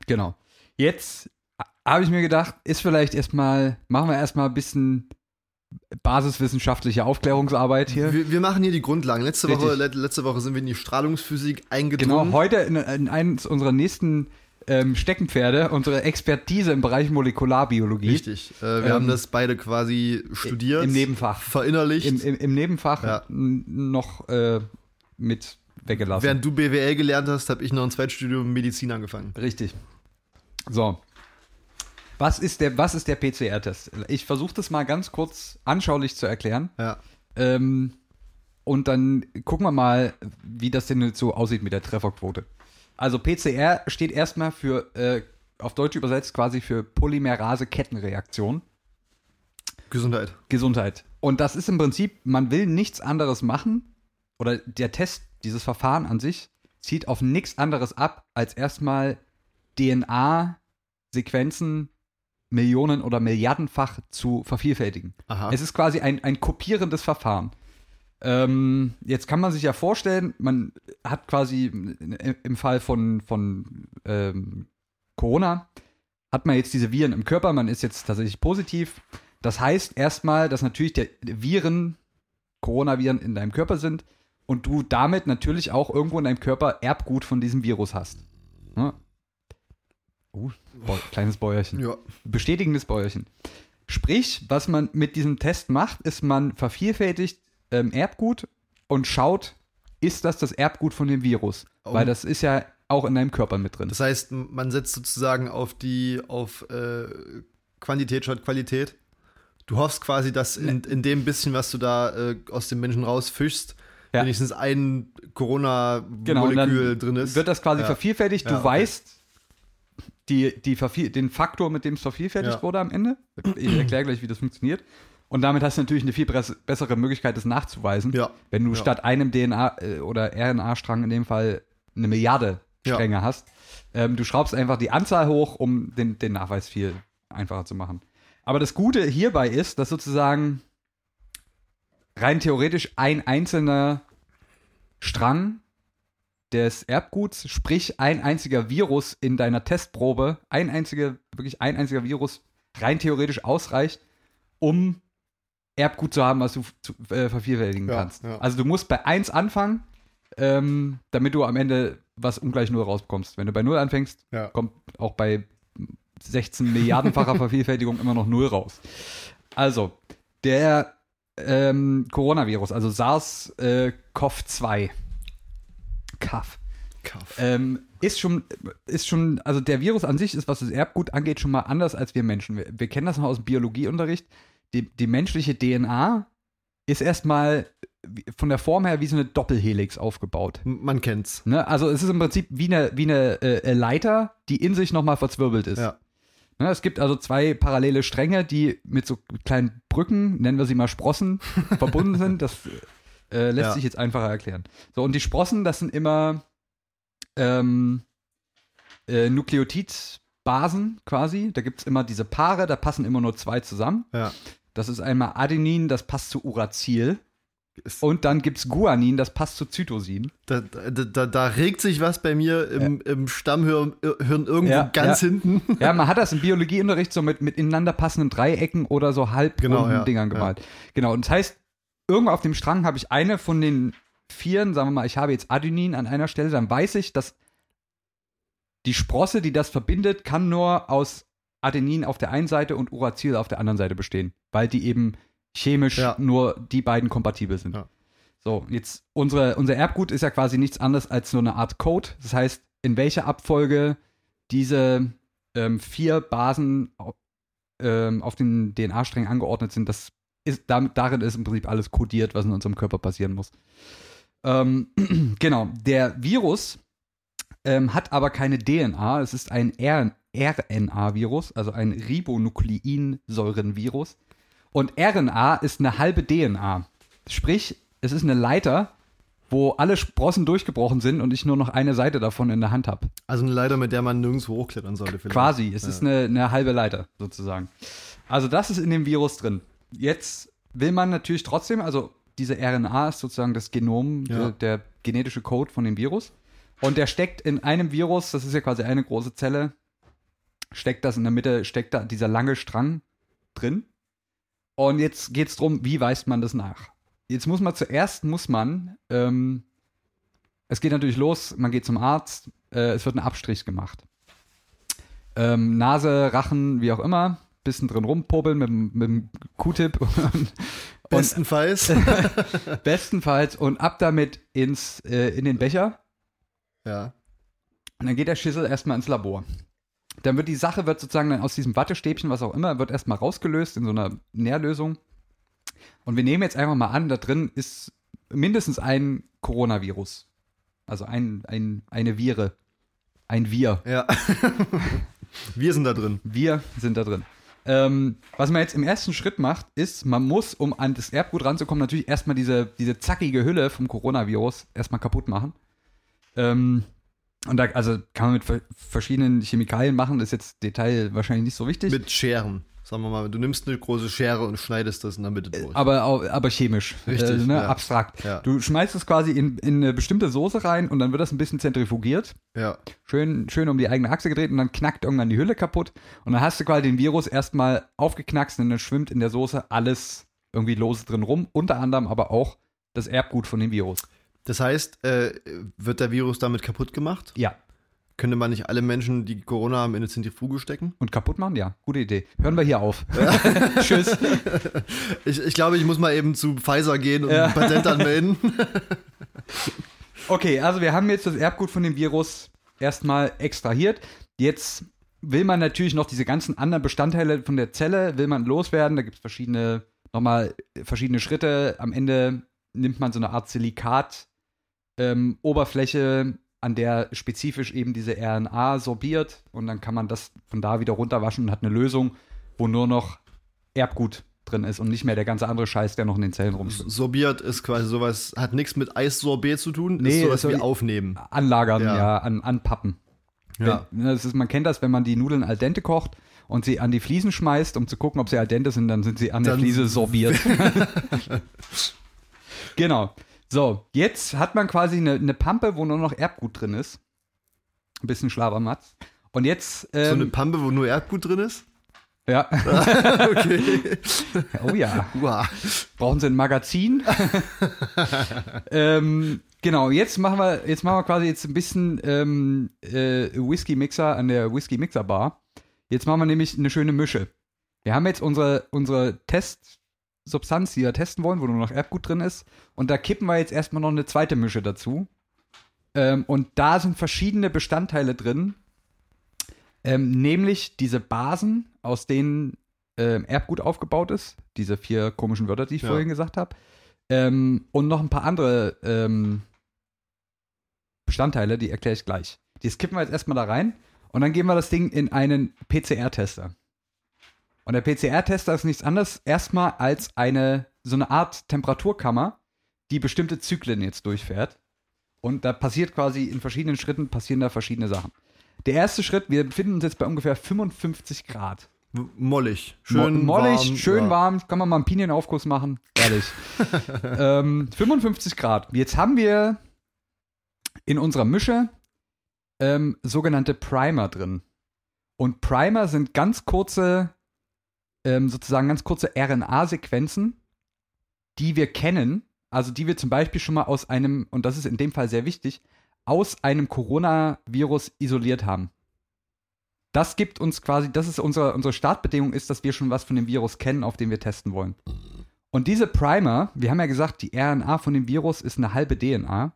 Genau. Jetzt habe ich mir gedacht, ist vielleicht erstmal, machen wir erstmal ein bisschen basiswissenschaftliche Aufklärungsarbeit hier. Wir, wir machen hier die Grundlagen. Letzte Richtig. Woche, let- letzte Woche sind wir in die Strahlungsphysik eingedrungen. Genau, heute in, in eines unserer nächsten ähm, Steckenpferde, unsere Expertise im Bereich Molekularbiologie. Richtig. Äh, wir Ähm, haben das beide quasi studiert. Im Nebenfach. Verinnerlicht. Im, im, im Nebenfach Ja. noch äh, mit weggelassen. Während du BWL gelernt hast, habe ich noch ein Zweitstudium Medizin angefangen. Richtig. So. Was ist der, was ist der PCR-Test? Ich versuche das mal ganz kurz anschaulich zu erklären. Ja. Ähm, und dann gucken wir mal, wie das denn jetzt so aussieht mit der Trefferquote. Also PCR steht erstmal für, äh, auf Deutsch übersetzt quasi für Polymerase-Kettenreaktion. Gesundheit. Gesundheit. Und das ist im Prinzip, man will nichts anderes machen, oder der Test, dieses Verfahren an sich, zieht auf nichts anderes ab, als erstmal DNA-Sequenzen Millionen- oder Milliardenfach zu vervielfältigen. Aha. Es ist quasi ein, ein kopierendes Verfahren. Ähm, jetzt kann man sich ja vorstellen, man hat quasi im Fall von, von ähm, Corona, hat man jetzt diese Viren im Körper, man ist jetzt tatsächlich positiv. Das heißt erstmal, dass natürlich der Viren, Coronaviren in deinem Körper sind und du damit natürlich auch irgendwo in deinem Körper Erbgut von diesem Virus hast. Uh, Bäu kleines Bäuerchen ja. bestätigendes Bäuerchen. Sprich, was man mit diesem Test macht, ist, man vervielfältigt ähm, Erbgut und schaut, ist das das Erbgut von dem Virus? Oh. Weil das ist ja auch in deinem Körper mit drin. Das heißt, man setzt sozusagen auf die, auf äh, Quantität statt Qualität. Du hoffst quasi, dass in, in dem bisschen, was du da äh, aus dem Menschen rausfischst, Ja. wenigstens ein Genau, Corona-Molekül dann drin ist. wird das quasi Ja. vervielfältigt. Du Ja, okay. weißt die, die verviel den Faktor, mit dem es vervielfältigt Ja. wurde am Ende. Ich erkläre gleich, wie das funktioniert. Und damit hast du natürlich eine viel bessere Möglichkeit, das nachzuweisen. Ja. Wenn du Ja. statt einem DNA- äh, oder RNA-Strang in dem Fall eine Milliarde. Stränge hast. Ähm, du schraubst einfach die Anzahl hoch, um den, den Nachweis viel einfacher zu machen. Aber das Gute hierbei ist, dass sozusagen rein theoretisch ein einzelner Strang des Erbguts, sprich ein einziger Virus in deiner Testprobe, ein einziger, wirklich ein einziger Virus rein theoretisch ausreicht, um Erbgut zu haben, was du zu, äh, vervielfältigen Ja, kannst. ja. Also du musst bei 1 anfangen, ähm, damit du am Ende was ungleich Null rausbekommst. Wenn du bei 0 anfängst, Ja. kommt auch bei 16 Milliardenfacher Vervielfältigung immer noch 0 raus. Also, der ähm, Coronavirus, also SARS-CoV-2, CoV, Kaff. ähm, ist schon, ist schon, also der Virus an sich ist, was das Erbgut angeht, schon mal anders als wir Menschen. Wir, wir kennen das noch aus dem Biologieunterricht. Die, die menschliche DNA ist erstmal von der Form her wie so eine Doppelhelix aufgebaut. Man kennt's. Ne? Also es ist im Prinzip wie eine, wie eine äh, Leiter, die in sich nochmal verzwirbelt ist. Ja. Ne? Es gibt also zwei parallele Stränge, die mit so kleinen Brücken, nennen wir sie mal Sprossen, verbunden sind. Das äh, lässt Ja. sich jetzt einfacher erklären. So, und die Sprossen, das sind immer ähm, äh, Nukleotidbasen quasi. Da gibt es immer diese Paare, da passen immer nur zwei zusammen. Ja. Das ist einmal Adenin, das passt zu Uracil. Ist- Und dann gibt es Guanin, das passt zu Zytosin. Da, da, da, da regt sich was bei mir im, im Stammhirn Hirn irgendwo Ja, ganz ja. hinten. Ja, man hat das im Biologieunterricht so mit, mit ineinander passenden Dreiecken oder so halbrunden Genau, ja, Dingern gemalt. Genau, und das heißt, irgendwo auf dem Strang habe ich eine von den Vieren, sagen wir mal, ich habe jetzt Adenin an einer Stelle, dann weiß ich, dass die Sprosse, die das verbindet, kann nur aus Adenin auf der einen Seite und Uracil auf der anderen Seite bestehen, weil die eben chemisch Ja. nur die beiden kompatibel sind. Ja. So, jetzt unsere, unser Erbgut ist ja quasi nichts anderes als nur eine Art Code. Das heißt, in welcher Abfolge diese ähm, vier Basen ähm, auf den DNA-Strängen angeordnet sind, das ist, damit, darin ist im Prinzip alles kodiert, was in unserem Körper passieren muss. Ähm, genau, der Virus ähm, hat aber keine DNA, es ist ein RNA-Virus, also ein Ribonukleinsäurenvirus. Und RNA ist eine halbe DNA. Sprich, es ist eine Leiter, wo alle Sprossen durchgebrochen sind und ich nur noch eine Seite davon in der Hand habe. Also eine Leiter, mit der man nirgendwo hochklettern sollte. Vielleicht. Quasi, es Ja. ist eine, eine halbe Leiter sozusagen. Also das ist in dem Virus drin. Jetzt will man natürlich trotzdem, also diese RNA ist sozusagen das Genom, Ja. der, der genetische Code von dem Virus. Und der steckt in einem Virus, das ist ja quasi eine große Zelle, steckt das in der Mitte, steckt da dieser lange Strang drin. Und jetzt geht es darum, wie weist man das nach? Jetzt muss man zuerst, muss man, ähm, es geht natürlich los, man geht zum Arzt, äh, es wird ein Abstrich gemacht. Ähm, Nase, Rachen, wie auch immer, bisschen drin rumpobeln mit, dem- mit dem Q-Tip Bestenfalls. bestenfalls und ab damit ins, äh, in den Becher. ja. Und dann geht der Schissel erstmal ins Labor. Dann wird die Sache, wird sozusagen dann aus diesem Wattestäbchen, was auch immer, wird erstmal rausgelöst in so einer Nährlösung. Und wir nehmen jetzt einfach mal an, da drin ist mindestens ein Coronavirus. Also ein, ein, eine Viere. Ein Wir. Ja. Wir sind da drin. Wir sind da drin. Ähm, was man jetzt im ersten Schritt macht, ist, man muss, um an das Erbgut ranzukommen, natürlich erstmal diese, diese zackige Hülle vom Coronavirus erstmal kaputt machen. Ähm, und da, also kann man mit ver verschiedenen Chemikalien machen, das ist jetzt Detail wahrscheinlich nicht so wichtig. Mit Scheren. Sagen wir mal, du nimmst eine große Schere und schneidest das in der Mitte durch. aber, aber chemisch, Richtig, äh, ne, ja. abstrakt. Ja. Du schmeißt es quasi in, in eine bestimmte Soße rein und dann wird das ein bisschen zentrifugiert. ja. schön, schön um die eigene Achse gedreht und dann knackt irgendwann die Hülle kaputt. Und dann hast du quasi den Virus erstmal aufgeknackst und dann schwimmt in der Soße alles irgendwie lose drin rum. Unter anderem aber auch das Erbgut von dem Virus. Das heißt, äh, wird der Virus damit kaputt gemacht? Ja. Könnte man nicht alle Menschen, die Corona haben, in eine Zentrifuge stecken? Und kaputt machen? Ja, gute Idee. Hören wir hier auf. Tschüss. Ich, ich glaube, ich muss mal eben zu Pfizer gehen und Ja. ein Patent anmelden. Okay, also wir haben jetzt das Erbgut von dem Virus erstmal extrahiert. Jetzt will man natürlich noch diese ganzen anderen Bestandteile von der Zelle, will man loswerden. Da gibt es verschiedene, nochmal verschiedene Schritte. Am Ende nimmt man so eine Art Silikat ähm, Oberfläche, an der spezifisch eben diese RNA sorbiert und dann kann man das von da wieder runterwaschen und hat eine Lösung, wo nur noch Erbgut drin ist und nicht mehr der ganze andere Scheiß, der noch in den Zellen rumschwimmt. Sorbiert ist quasi sowas, hat nichts mit Eissorbet zu tun, Nee, ist sowas so- wie aufnehmen. Anlagern, ja, Ja. an, anpappen. Ja. Wenn, ne, das ist, man kennt das, wenn man die Nudeln al dente kocht und sie an die Fliesen schmeißt, um zu gucken, ob sie al dente sind, dann sind sie an der Dann- Fliese sorbiert. genau. So, jetzt hat man quasi eine, eine Pampe, wo nur noch Erbgut drin ist. Ein bisschen Schlabermatz. Und jetzt. So eine Ähm, Pampe, wo nur Erdgut drin ist? ja. Okay. Oh ja. Uah. Brauchen Sie ein Magazin? ähm, genau, jetzt machen wir, jetzt machen wir quasi jetzt ein bisschen ähm, äh, Whisky-Mixer an der Whisky-Mixer-Bar. Jetzt machen wir nämlich eine schöne Mische. Wir haben jetzt unsere, unsere Testsubstanz, die wir testen wollen, wo nur noch Erbgut drin ist. Und da kippen wir jetzt erstmal noch eine zweite Mische dazu. Ähm, und da sind verschiedene Bestandteile drin. Ähm, nämlich diese Basen, aus denen ähm, Erbgut aufgebaut ist. Diese vier komischen Wörter, die ich Ja. vorhin gesagt habe. Ähm, und noch ein paar andere ähm, Bestandteile, die erkläre ich gleich. Die skippen wir jetzt erstmal da rein und dann geben wir das Ding in einen PCR-Tester. Und der PCR-Tester ist nichts anderes erstmal als eine so eine Art Temperaturkammer, die bestimmte Zyklen jetzt durchfährt. Und da passiert quasi in verschiedenen Schritten passieren da verschiedene Sachen. Der erste Schritt, wir befinden uns jetzt bei ungefähr 55 Grad. Mollig. Schön Schön mollig, warm, schön ja. warm. Kann man mal einen Pinienaufguss machen. Ehrlich. ähm, 55 Grad. Jetzt haben wir in unserer Mische ähm, sogenannte Primer drin. Und Primer sind ganz kurze, ähm, sozusagen ganz kurze RNA-Sequenzen, die wir kennen. Also die wir zum Beispiel schon mal aus einem, und das ist in dem Fall sehr wichtig, aus einem Coronavirus isoliert haben. Das gibt uns quasi, das ist unsere, unsere Startbedingung ist, dass wir schon was von dem Virus kennen, auf den wir testen wollen. Und diese Primer, wir haben ja gesagt, die RNA von dem Virus ist eine halbe DNA,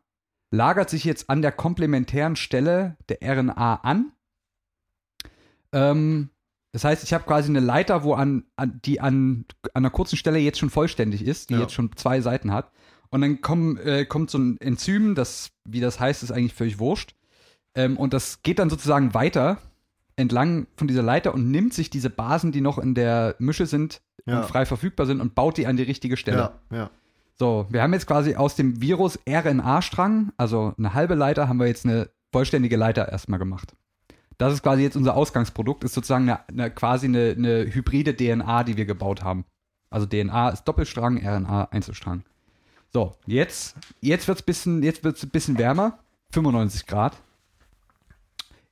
lagert sich jetzt an der komplementären Stelle der RNA an. Ähm, das heißt, ich habe quasi eine Leiter, wo an, an die an, an einer kurzen Stelle jetzt schon vollständig ist, die Ja. jetzt schon zwei Seiten hat. Und dann kommen, äh, kommt so ein Enzym, das, wie das heißt, ist eigentlich völlig wurscht. Ähm, und das geht dann sozusagen weiter entlang von dieser Leiter und nimmt sich diese Basen, die noch in der Mische sind Ja. und frei verfügbar sind und baut die an die richtige Stelle. Ja, ja. So, wir haben jetzt quasi aus dem Virus RNA-Strang, also eine halbe Leiter, haben wir jetzt eine vollständige Leiter erstmal gemacht. Das ist quasi jetzt unser Ausgangsprodukt, ist sozusagen eine, eine, quasi eine, eine hybride DNA, die wir gebaut haben. Also DNA ist Doppelstrang, RNA Einzelstrang. So, jetzt, jetzt wird es bisschen, jetzt wird's ein bisschen wärmer, 95 Grad.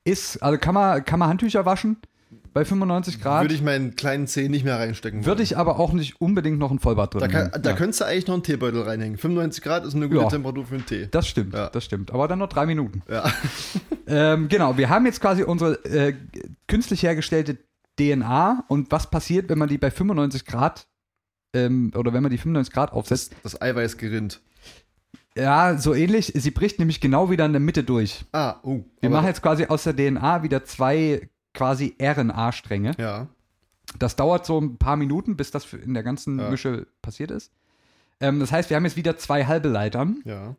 Ist, also kann man, kann man Handtücher waschen bei 95 Grad. Würde ich meinen kleinen Zeh nicht mehr reinstecken. Würde ich aber auch nicht unbedingt noch ein Vollbad drin Da, kann, da Ja. könntest du eigentlich noch einen Teebeutel reinhängen. 95 Grad ist eine gute Ja. Temperatur für einen Tee. Das stimmt, Ja. das stimmt. Aber dann noch drei Minuten. Ja. Ähm, genau, wir haben jetzt quasi unsere äh, künstlich hergestellte DNA und was passiert, wenn man die bei 95 Grad ähm, oder wenn man die 95 Grad aufsetzt? Das, das Eiweiß gerinnt. Ja, so ähnlich. Sie bricht nämlich genau wieder in der Mitte durch. Ah, oh. Wir aber- machen jetzt quasi aus der DNA wieder zwei quasi RNA-Stränge. Ja. Das dauert so ein paar Minuten, bis das in der ganzen Ja. Mische passiert ist. Ähm, das heißt, wir haben jetzt wieder zwei halbe Leitern. Ja.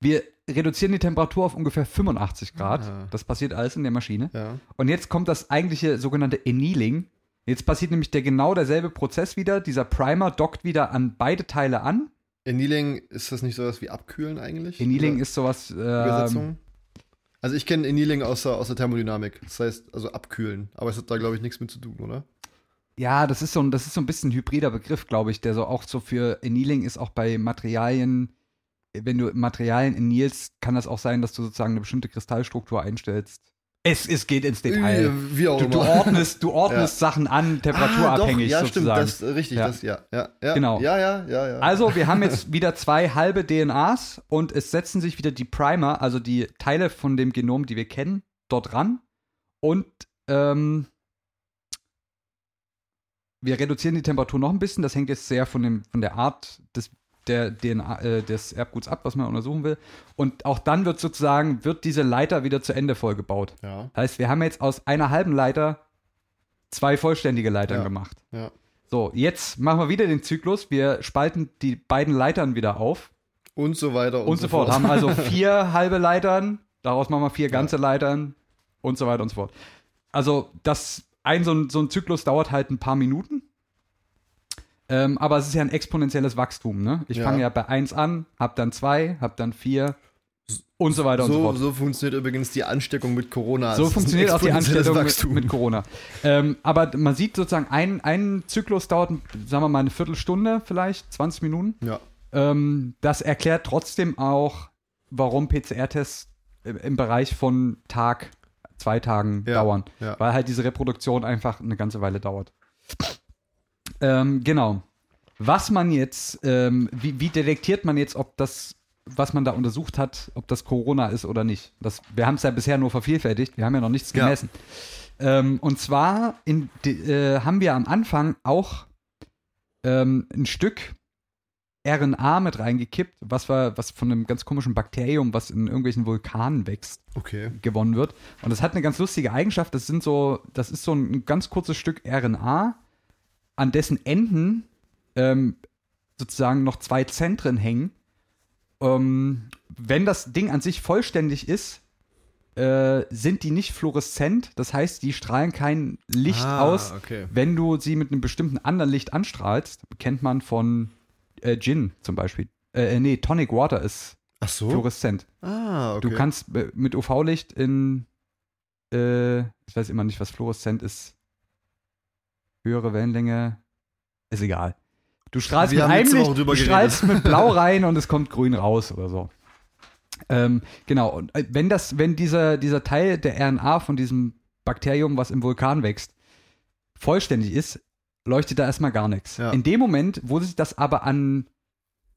Wir reduzieren die Temperatur auf ungefähr 85 Grad. Ah. Das passiert alles in der Maschine. Ja. Und jetzt kommt das eigentliche sogenannte Annealing. Jetzt passiert nämlich der genau derselbe Prozess wieder. Dieser Primer dockt wieder an beide Teile an. Annealing, ist das nicht sowas wie Abkühlen eigentlich? Annealing ist sowas. Ähm, Übersetzung? Also ich kenne Annealing aus der, aus der Thermodynamik. Das heißt, also abkühlen. Aber es hat da, glaube ich, nichts mit zu tun, oder? ja, das ist so ein, das ist so ein bisschen ein hybrider Begriff, glaube ich, der so auch so für Annealing ist auch bei Materialien. Wenn du Materialien annealst, kann das auch sein, dass du sozusagen eine bestimmte Kristallstruktur einstellst. Es, es geht ins Detail. Wie, auch Du, du ordnest, du ordnest Sachen an, temperaturabhängig ah, doch, ja, sozusagen. stimmt, das richtig, Ja. das, ja, ja, ja. Genau. Ja, ja, ja, ja. Also, wir haben jetzt wieder zwei halbe DNAs und es setzen sich wieder die Primer, also die Teile von dem Genom, die wir kennen, dort ran. Und ähm, wir reduzieren die Temperatur noch ein bisschen. Das hängt jetzt sehr von, dem, von der Art des, der DNA, äh, des Erbguts ab, was man untersuchen will. Und auch dann wird sozusagen, wird diese Leiter wieder zu Ende vollgebaut. ja, Das heißt, wir haben jetzt aus einer halben Leiter zwei vollständige Leitern Ja. gemacht. ja. So, jetzt machen wir wieder den Zyklus. Wir spalten die beiden Leitern wieder auf Und so weiter und, und, so fort. Haben also vier halbe Leitern, daraus machen wir vier ganze Leitern und so weiter und so fort. Also, das, ein so, ein so ein Zyklus dauert halt ein paar Minuten. Ähm, aber es ist ja ein exponentielles Wachstum, ne? Ich Ja. fange ja bei 1 an, hab dann 2, hab dann 4 und so weiter und so so, fort. so funktioniert übrigens die Ansteckung mit Corona. So funktioniert auch die Anstellung mit, mit Corona. Ähm, aber man sieht sozusagen, ein, ein Zyklus dauert, sagen wir mal, eine Viertelstunde vielleicht, 20 Minuten. Ja, Ähm, das erklärt trotzdem auch, warum PCR-Tests im, im Bereich von Tag, zwei Tagen Ja, dauern. ja. Weil halt diese Reproduktion einfach eine ganze Weile dauert. Ähm, genau. Was man jetzt, ähm, wie, wie detektiert man jetzt, ob das, was man da untersucht hat, ob das Corona ist oder nicht? Das, wir haben es ja bisher nur vervielfältigt, wir haben ja noch nichts Ja. gemessen. Ähm, und zwar in, äh, haben wir am Anfang auch ähm, ein Stück RNA mit reingekippt, was, war, was von einem ganz komischen Bakterium, was in irgendwelchen Vulkanen wächst, okay. gewonnen wird. Und das hat eine ganz lustige Eigenschaft. Das sind so, das ist so ein ganz kurzes Stück RNA, an dessen Enden ähm, sozusagen noch zwei Zentren hängen. Ähm, wenn das Ding an sich vollständig ist, äh, sind die nicht fluoreszent. Das heißt, die strahlen kein Licht Ah, aus, okay. wenn du sie mit einem bestimmten anderen Licht anstrahlst. Kennt man von äh, Gin zum Beispiel. Äh, nee, Tonic Water ist Ach so? fluoreszent. Ah, okay. Du kannst äh, mit UV-Licht in, äh, ich weiß immer nicht, was fluoreszent ist. Höhere Wellenlänge, ist egal. Du strahlst Wir mit drüber du strahlst mit Blau rein und es kommt grün raus oder so. Ähm, genau, und äh, wenn das, wenn dieser, dieser Teil der RNA von diesem Bakterium, was im Vulkan wächst, vollständig ist, leuchtet da erstmal gar nichts. Ja. In dem Moment, wo sich das aber an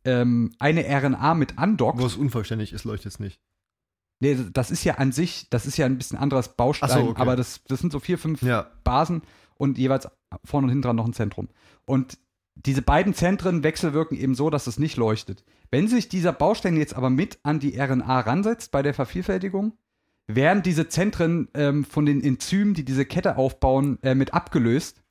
ähm, eine RNA mit andockt, Wo es unvollständig ist, leuchtet es nicht. Nee, das ist ja an sich, das ist ja ein bisschen anderes Baustein, so, okay. aber das, das sind so vier, fünf Ja. Basen und jeweils vorne und hinten dran noch ein Zentrum. Und diese beiden Zentren wechselwirken eben so, dass es nicht leuchtet. Wenn sich dieser Baustein jetzt aber mit an die RNA ransetzt bei der Vervielfältigung, werden diese Zentren ähm, von den Enzymen, die diese Kette aufbauen, äh, mit abgelöst.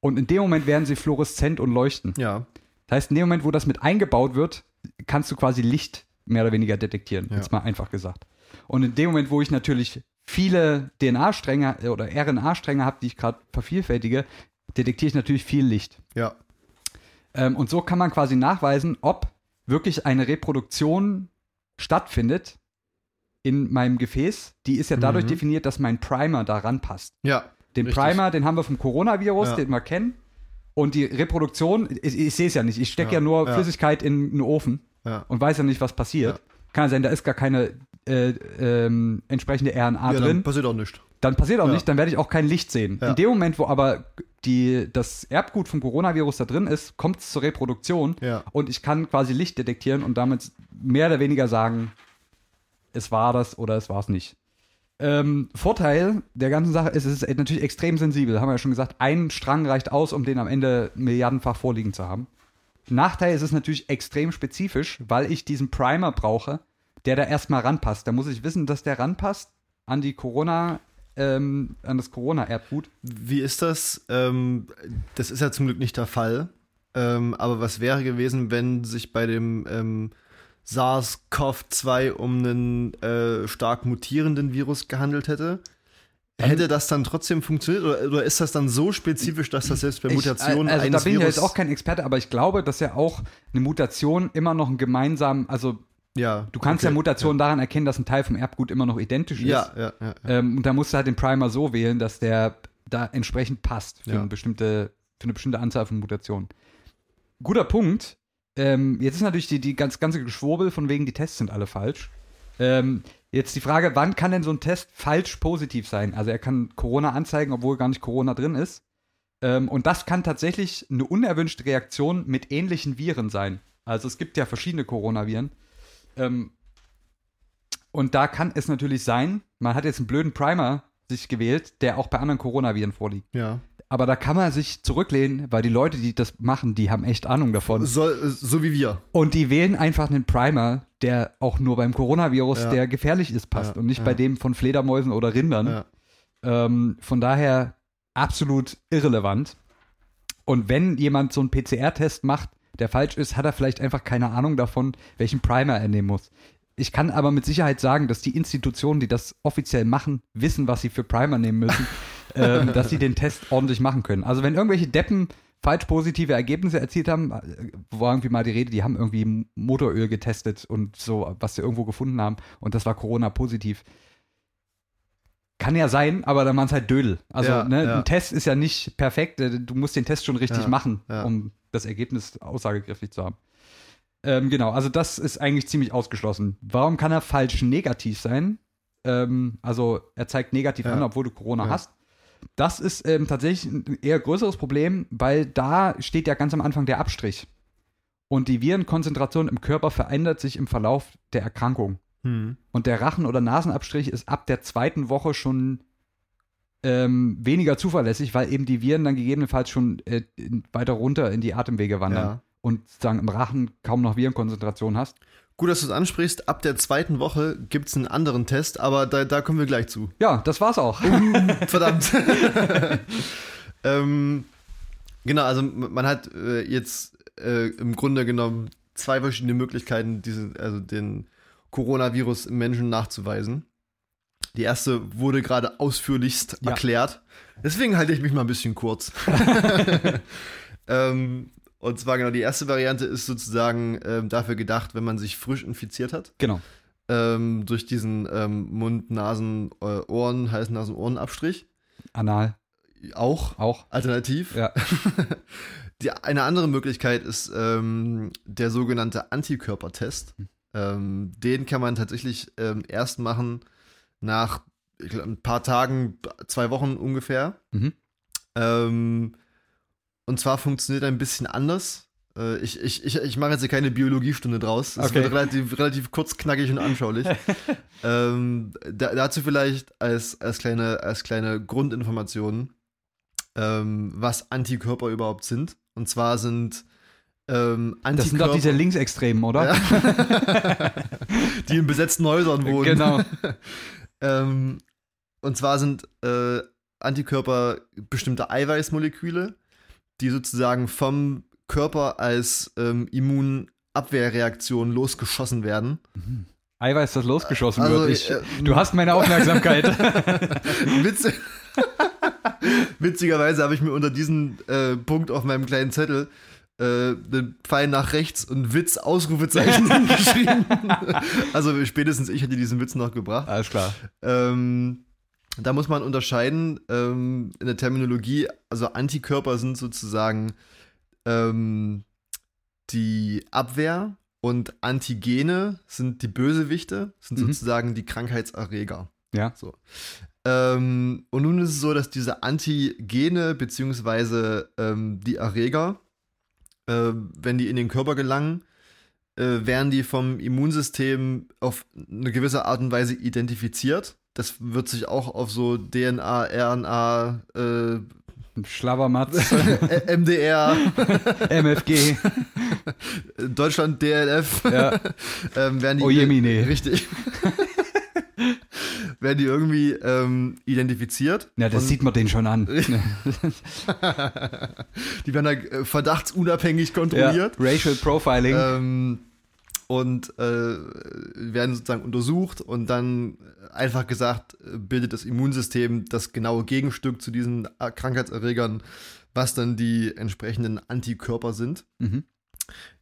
Und in dem Moment werden sie fluoreszent und leuchten. Ja. Das heißt, in dem Moment, wo das mit eingebaut wird, kannst du quasi Licht mehr oder weniger detektieren. Ja. Jetzt mal einfach gesagt. Und in dem Moment, wo ich natürlich viele DNA-Stränge äh, oder RNA-Stränge habe, die ich gerade vervielfältige, detektiere ich natürlich viel Licht. Ja. Ähm, und so kann man quasi nachweisen, ob wirklich eine Reproduktion stattfindet in meinem Gefäß. Die ist ja dadurch Mhm. definiert, dass mein Primer da ranpasst. Ja. Den Richtig. Primer, den haben wir vom Coronavirus, Ja. den wir kennen. Und die Reproduktion, ich, ich sehe es ja nicht. Ich stecke ja, Ja, nur. Flüssigkeit in einen Ofen und weiß ja nicht, was passiert. Kann sein, da ist gar keine äh, ähm, entsprechende RNA ja, drin. dann passiert auch nichts. Dann passiert auch Ja. nicht, dann werde ich auch kein Licht sehen. Ja. In dem Moment, wo aber die, das Erbgut vom Coronavirus da drin ist, kommt es zur Reproduktion und ich kann quasi Licht detektieren und damit mehr oder weniger sagen, es war das oder es war es nicht. Ähm, Vorteil der ganzen Sache ist, es ist natürlich extrem sensibel, haben wir ja schon gesagt. Ein Strang reicht aus, um den am Ende milliardenfach vorliegen zu haben. Nachteil ist es natürlich extrem spezifisch, weil ich diesen Primer brauche, der da erstmal ranpasst. Da muss ich wissen, dass der ranpasst an die Corona, ähm, an das Corona-Erbgut. Wie ist das? Ähm, das ist ja zum Glück nicht der Fall. Ähm, aber was wäre gewesen, wenn sich bei dem ähm, SARS-CoV-2 um einen äh, stark mutierenden Virus gehandelt hätte? Hätte das dann trotzdem funktioniert oder, oder ist das dann so spezifisch, dass das selbst bei Mutationen ich, also eines da bin ich ja Virus jetzt auch kein Experte, aber ich glaube, dass ja auch eine Mutation immer noch ein gemeinsam, also ja, du kannst okay, ja Mutationen daran erkennen, dass ein Teil vom Erbgut immer noch identisch ja. ist. Ja, ja, ja. Ähm, und da musst du halt den Primer so wählen, dass der da entsprechend passt für, Ja. eine, bestimmte, für eine bestimmte Anzahl von Mutationen. Guter Punkt. Ähm, jetzt ist natürlich die, die ganz, ganze Geschwurbel von wegen, die Tests sind alle falsch. Ähm, jetzt die Frage, wann kann denn so ein Test falsch positiv sein? Also er kann Corona anzeigen, obwohl gar nicht Corona drin ist. Ähm, und das kann tatsächlich eine unerwünschte Reaktion mit ähnlichen Viren sein. Also es gibt ja verschiedene Coronaviren. Ähm, und da kann es natürlich sein, man hat jetzt einen blöden Primer sich gewählt, der auch bei anderen Coronaviren vorliegt. ja. Aber da kann man sich zurücklehnen, weil die Leute, die das machen, die haben echt Ahnung davon. So, so wie wir. Und die wählen einfach einen Primer, der auch nur beim Coronavirus, Ja. der gefährlich ist, passt Ja, und nicht ja. bei dem von Fledermäusen oder Rindern. Ähm, von daher absolut irrelevant. Und wenn jemand so einen PCR-Test macht, der falsch ist, hat er vielleicht einfach keine Ahnung davon, welchen Primer er nehmen muss. Ich kann aber mit Sicherheit sagen, dass die Institutionen, die das offiziell machen, wissen, was sie für Primer nehmen müssen, ähm, dass sie den Test ordentlich machen können. Also wenn irgendwelche Deppen falsch positive Ergebnisse erzielt haben, äh, war irgendwie mal die Rede, die haben irgendwie Motoröl getestet und so, was sie irgendwo gefunden haben und das war Corona positiv. Kann ja sein, aber dann waren es halt Dödel. Also Ja, ne, ja. ein Test ist ja nicht perfekt. äh, Du musst den Test schon richtig Ja, machen, um das Ergebnis aussagekräftig zu haben. Ähm, genau, also das ist eigentlich ziemlich ausgeschlossen. Warum kann er falsch negativ sein? Ähm, also er zeigt negativ Ja. an, obwohl du Corona Ja. hast. Das ist ähm, tatsächlich ein eher größeres Problem, weil da steht ja ganz am Anfang der Abstrich. Und die Virenkonzentration im Körper verändert sich im Verlauf der Erkrankung. Hm. Und der Rachen- oder Nasenabstrich ist ab der zweiten Woche schon ähm, weniger zuverlässig, weil eben die Viren dann gegebenenfalls schon äh, weiter runter in die Atemwege wandern. Ja. Und sozusagen im Rachen kaum noch Virenkonzentration hast. Gut, dass du es ansprichst. Ab der zweiten Woche gibt es einen anderen Test, aber da, da kommen wir gleich zu. Ja, das war's auch. Verdammt. ähm, genau, also man hat äh, jetzt äh, im Grunde genommen zwei verschiedene Möglichkeiten, diese, also den Coronavirus im Menschen nachzuweisen. Die erste wurde gerade ausführlichst Ja. erklärt. Deswegen halte ich mich mal ein bisschen kurz. ähm, und zwar genau, die erste Variante ist sozusagen ähm, dafür gedacht, wenn man sich frisch infiziert hat, Genau. ähm, durch diesen ähm, Mund, Nasen, äh, Ohren, Hals, Nasen, Ohrenabstrich. Anal Auch auch. alternativ. Ja. Die, eine andere Möglichkeit ist ähm, der sogenannte Antikörpertest. Hm. Ähm, den kann man tatsächlich erst machen nach glaub, ein paar Tagen, zwei Wochen ungefähr. Mhm. Ähm, und zwar funktioniert er ein bisschen anders. Äh, ich ich, ich, ich mache jetzt hier keine Biologiestunde draus. Es Okay. wird relativ, relativ kurz, knackig und anschaulich. ähm, da, dazu vielleicht als, als, kleine, als kleine Grundinformation, ähm, was Antikörper überhaupt sind. Und zwar sind ähm, Antikörper, Das sind doch diese Linksextremen, oder? die in besetzten Häusern wohnen. Genau. Ähm, und zwar sind äh, Antikörper bestimmte Eiweißmoleküle, die sozusagen vom Körper als ähm, Immunabwehrreaktion losgeschossen werden. Eiweiß, das losgeschossen Also, wird. Ich, äh, du hast meine Aufmerksamkeit. Witz Witzigerweise habe ich mir unter diesen äh, Punkt auf meinem kleinen Zettel äh, den Pfeil nach rechts und Witz Ausrufezeichen geschrieben. also spätestens ich hätte diesen Witz noch gebracht. Alles klar. Ähm, da muss man unterscheiden ähm, in der Terminologie. Also Antikörper sind sozusagen ähm, die Abwehr und Antigene sind die Bösewichte, sind Mhm. sozusagen die Krankheitserreger. Ja. So. Ähm, und nun ist es so, dass diese Antigene beziehungsweise ähm, die Erreger, äh, wenn die in den Körper gelangen, äh, werden die vom Immunsystem auf eine gewisse Art und Weise identifiziert. Das wird sich auch auf so DNA, RNA, äh, Schlabbermatz, MDR, MFG. Deutschland DLF, Ja. ähm, werden die Oh richtig werden die irgendwie ähm, identifiziert. Ja, das sieht man den schon an. die werden da äh, verdachtsunabhängig Ja. kontrolliert. Racial Profiling. Ähm, und äh, werden sozusagen untersucht und dann einfach gesagt, äh, bildet das Immunsystem das genaue Gegenstück zu diesen äh, Krankheitserregern, was dann die entsprechenden Antikörper sind, Mhm.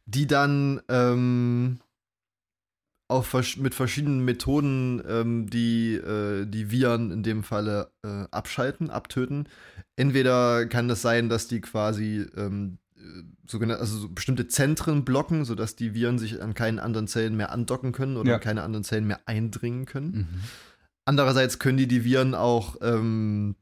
die dann ähm, auf, mit verschiedenen Methoden ähm, die, äh, die Viren in dem Falle äh, abschalten, abtöten. Entweder kann das sein, dass die quasi ähm, äh, sogenannte, also so bestimmte Zentren blocken, sodass die Viren sich an keinen anderen Zellen mehr andocken können oder Ja. an keine anderen Zellen mehr eindringen können. Mhm. Andererseits können die die Viren auch ähm,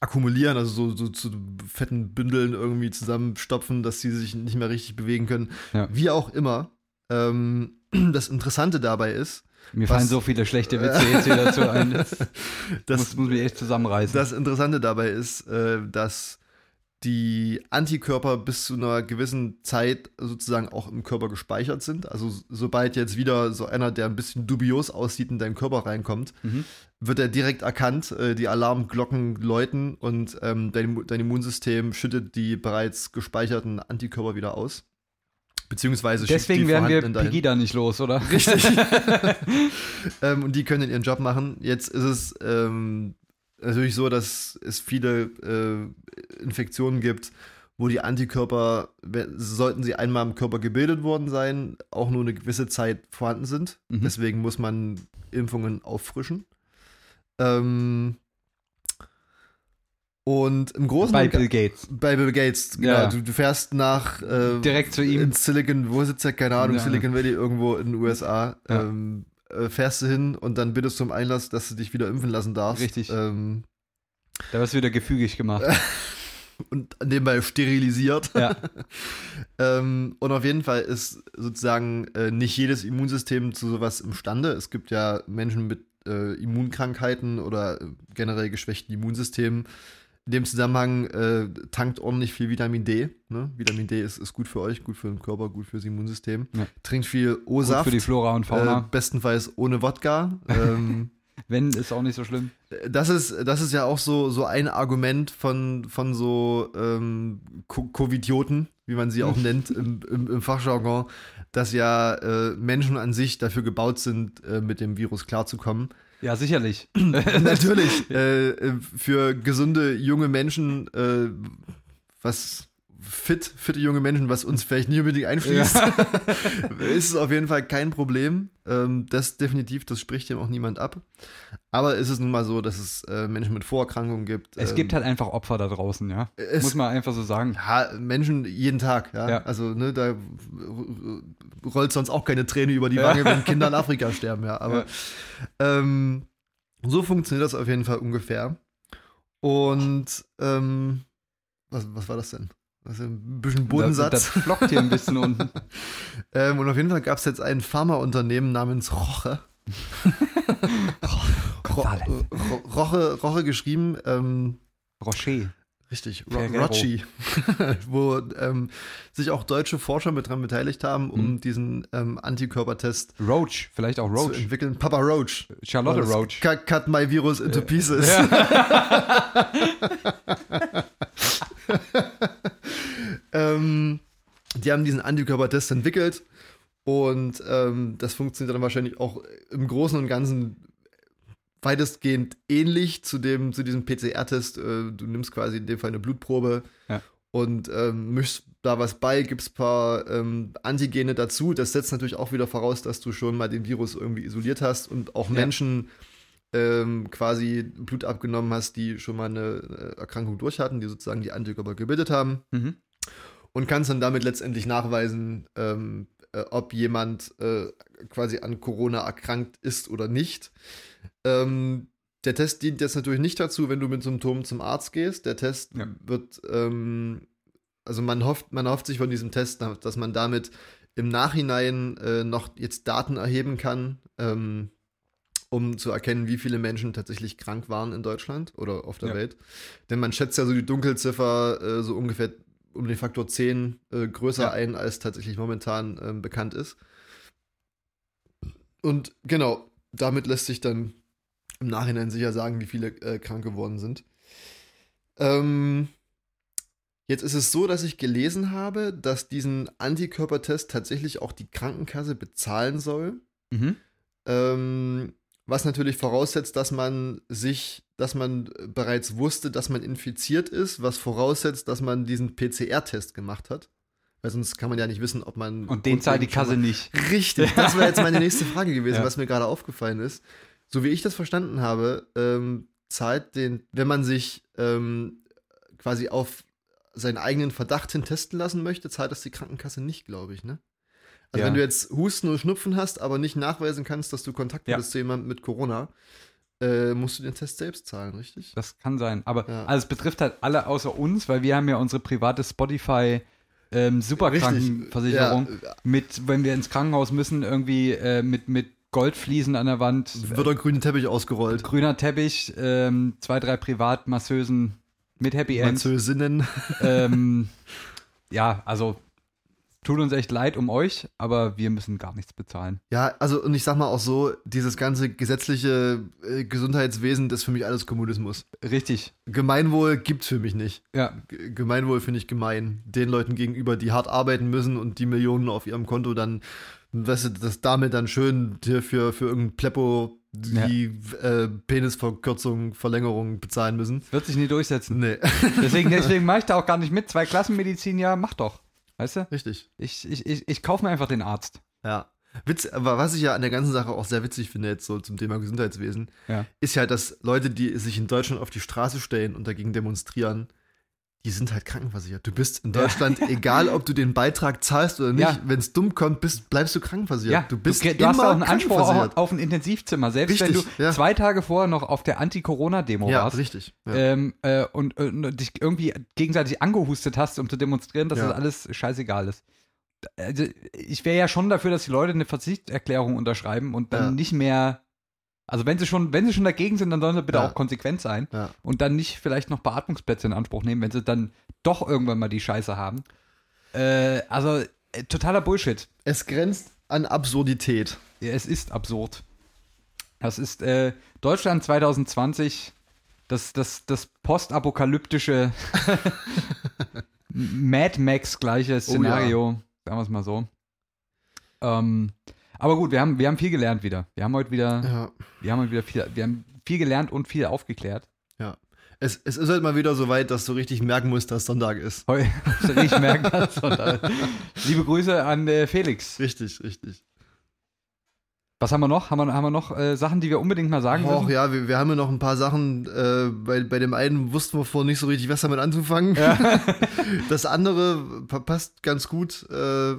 akkumulieren, also so, so zu fetten Bündeln irgendwie zusammenstopfen, dass sie sich nicht mehr richtig bewegen können. Ja. Wie auch immer. Ähm, das Interessante dabei ist, Mir fallen so viele schlechte Witze jetzt hier dazu ein. Das dass muss, muss mich echt zusammenreißen. das Interessante dabei ist, äh, dass die Antikörper bis zu einer gewissen Zeit sozusagen auch im Körper gespeichert sind. Also sobald jetzt wieder so einer, der ein bisschen dubios aussieht, in deinen Körper reinkommt, Mhm. wird er direkt erkannt, äh, die Alarmglocken läuten und ähm, dein, dein Immunsystem schüttet die bereits gespeicherten Antikörper wieder aus. Beziehungsweise Deswegen die werden wir vorhandenen dahin. Pegida nicht los, oder? Richtig. ähm, und die können ihren Job machen. Jetzt ist es ähm, natürlich so, dass es viele äh, Infektionen gibt, wo die Antikörper, sollten sie einmal im Körper gebildet worden sein, auch nur eine gewisse Zeit vorhanden sind. Mhm. Deswegen muss man Impfungen auffrischen. Ähm, und im Großen Bei Bill Gates. bei Bill Gates, genau. Ja. Du, du fährst nach äh, Direkt zu ihm. in Silicon, wo sitzt er? Keine Ahnung, Ja. Silicon Valley irgendwo in den USA. Ja. Ähm, äh, fährst du hin und dann bittest du um Einlass, dass du dich wieder impfen lassen darfst. Richtig. Ähm, Da wirst du wieder gefügig gemacht. und nebenbei sterilisiert. Ja. ähm, und auf jeden Fall ist sozusagen äh, nicht jedes Immunsystem zu sowas imstande. Es gibt ja Menschen mit äh, Immunkrankheiten oder äh, generell geschwächten Immunsystemen. In dem Zusammenhang äh, tankt ordentlich viel Vitamin D. Ne? Vitamin D ist, ist gut für euch, gut für den Körper, gut fürs Immunsystem. Ja. Trinkt viel Gut O-Saft. für die Flora und Äh, Fauna. bestenfalls ohne Wodka. ähm, Wenn, ist auch nicht so schlimm. Das ist, das ist ja auch so, so ein Argument von, von so ähm, Co- Covidioten, wie man sie auch nennt im, im, im Fachjargon, dass ja äh, Menschen an sich dafür gebaut sind, äh, mit dem Virus klarzukommen. Ja, sicherlich. Natürlich, äh, äh, für gesunde junge Menschen, äh, was fit, fitte junge Menschen, was uns vielleicht nicht unbedingt einfließt, ist es auf jeden Fall kein Problem. Ähm, das definitiv, das spricht dem auch niemand ab. Aber ist es nun mal so, dass es äh, Menschen mit Vorerkrankungen gibt. Es ähm, gibt halt einfach Opfer da draußen, ja. es- Muss man einfach so sagen. ja, Menschen jeden Tag, ja. Ja. Also, ne, da rollt sonst auch keine Träne über die Wange, wenn Kinder in Afrika sterben, ja. Aber ähm, so funktioniert das auf jeden Fall ungefähr. Und ähm, was, was war das denn? Also ein bisschen Bodensatz. Das, das flockt hier ein bisschen unten. ähm, und auf jeden Fall gab es jetzt ein Pharmaunternehmen namens Roche. Ro Roche, Roche geschrieben, ähm, Rocher. Richtig, Ro. Rochi, wo ähm, sich auch deutsche Forscher mit dran beteiligt haben, um Mhm. diesen ähm, Antikörpertest Roach, vielleicht auch zu Roach. entwickeln. Papa Roach. Charlotte. Roach. Cut, cut my virus into pieces. Ähm, die haben diesen Antikörpertest entwickelt und ähm, das funktioniert dann wahrscheinlich auch im Großen und Ganzen weitestgehend ähnlich zu dem zu diesem PCR-Test. Äh, du nimmst quasi in dem Fall eine Blutprobe Ja. und ähm, mischst da was bei, gibst ein paar ähm, Antigene dazu. Das setzt natürlich auch wieder voraus, dass du schon mal den Virus irgendwie isoliert hast und auch Ja. Menschen ähm, quasi Blut abgenommen hast, die schon mal eine äh, Erkrankung durch hatten, die sozusagen die Antikörper gebildet haben Mhm. Und kannst dann damit letztendlich nachweisen, ähm, äh, ob jemand äh, quasi an Corona erkrankt ist oder nicht. Ähm, der Test dient jetzt natürlich nicht dazu, wenn du mit Symptomen zum Arzt gehst. Der Test Ja. wird, ähm, also man hofft, man hofft sich von diesem Test, dass man damit im Nachhinein äh, noch jetzt Daten erheben kann, ähm, um zu erkennen, wie viele Menschen tatsächlich krank waren in Deutschland oder auf der Ja. Welt. Denn man schätzt ja so die Dunkelziffer äh, so ungefähr um den Faktor 10 äh, größer Ja. ein, als tatsächlich momentan ähm, bekannt ist. Und genau, damit lässt sich dann im Nachhinein sicher sagen, wie viele äh, krank geworden sind. Ähm, jetzt ist es so, dass ich gelesen habe, dass diesen Antikörpertest tatsächlich auch die Krankenkasse bezahlen soll. Mhm. Ähm, was natürlich voraussetzt, dass man sich, dass man bereits wusste, dass man infiziert ist, was voraussetzt, dass man diesen PCR-Test gemacht hat. Weil sonst kann man ja nicht wissen, ob man. Und den zahlt die Kasse nicht. Richtig, das wäre jetzt meine nächste Frage gewesen, Ja. was mir gerade aufgefallen ist. So wie ich das verstanden habe, ähm, zahlt den, wenn man sich ähm, quasi auf seinen eigenen Verdacht hin testen lassen möchte, zahlt das die Krankenkasse nicht, glaube ich, ne? Also Ja. wenn du jetzt Husten oder Schnupfen hast, aber nicht nachweisen kannst, dass du Kontakt Ja. hattest zu jemandem mit Corona, äh, musst du den Test selbst zahlen, richtig? Das kann sein. Aber Ja. also es betrifft halt alle außer uns, weil wir haben ja unsere private Spotify ähm, Superkrankenversicherung Ja, mit, wenn wir ins Krankenhaus müssen, irgendwie äh, mit, mit Goldfliesen an der Wand, wird der grüne Teppich ausgerollt. grüner Teppich, ähm, zwei, drei Privatmasseusen mit Happy End. Französinnen. ähm, ja, also tut uns echt leid um euch, aber wir müssen gar nichts bezahlen. Ja, also und ich sag mal auch so, dieses ganze gesetzliche äh, Gesundheitswesen, das ist für mich alles Kommunismus. Richtig. Gemeinwohl gibt's für mich nicht. Ja, G Gemeinwohl finde ich gemein. Den Leuten gegenüber, die hart arbeiten müssen und die Millionen auf ihrem Konto dann, weißt du, das damit dann schön dir für, für irgendein Pleppo die äh, Penisverkürzung, Verlängerung bezahlen müssen. wird sich nie durchsetzen. Nee, Deswegen, deswegen mache ich da auch gar nicht mit. Zwei Klassenmedizin, ja, mach doch. Weißt du? richtig. Ich, ich, ich, ich kaufe mir einfach den Arzt. Ja. Witz, aber was ich ja an der ganzen Sache auch sehr witzig finde, jetzt so zum Thema Gesundheitswesen, Ja. ist ja, dass Leute, die sich in Deutschland auf die Straße stellen und dagegen demonstrieren, die sind halt krankenversichert. Du bist in Deutschland, egal ob du den Beitrag zahlst oder nicht, Ja. wenn es dumm kommt, bist, bleibst du krankenversichert. Ja, du bist du, du hast auch einen Anspruch krankenversichert. auf, auf ein Intensivzimmer. Selbst wenn Richtig, du ja. zwei Tage vorher noch auf der Anti-Corona-Demo Ja, warst richtig. Ja. ähm, äh, und, äh, und dich irgendwie gegenseitig angehustet hast, um zu demonstrieren, dass Ja. das alles scheißegal ist. Also, ich wäre ja schon dafür, dass die Leute eine Verzichtserklärung unterschreiben und dann Ja. nicht mehr. Also wenn sie schon, wenn sie schon dagegen sind, dann sollen sie bitte Ja. auch konsequent sein ja. und dann nicht vielleicht noch Beatmungsplätze in Anspruch nehmen, wenn sie dann doch irgendwann mal die Scheiße haben. Äh, also äh, totaler Bullshit. Es grenzt an Absurdität. Ja, es ist absurd. Das ist äh, Deutschland 2020, das, das, das postapokalyptische Mad Max-gleiche Szenario, sagen wir es mal so. Ähm, aber gut, wir haben, wir haben viel gelernt wieder. Wir haben heute wieder, Ja. wir haben heute wieder viel, wir haben viel gelernt und viel aufgeklärt. ja. Es, es ist halt mal wieder so weit, dass du richtig merken musst, dass Sonntag ist. Heu, ich merke das. Und, äh, liebe Grüße an äh, Felix. Richtig, richtig. Was haben wir noch? Haben wir, haben wir noch äh, Sachen, die wir unbedingt mal sagen Och müssen? ja, wir, wir haben ja noch ein paar Sachen. Äh, bei, bei dem einen wussten wir vorher nicht so richtig, was damit anzufangen. Das andere pa- passt ganz gut. Äh,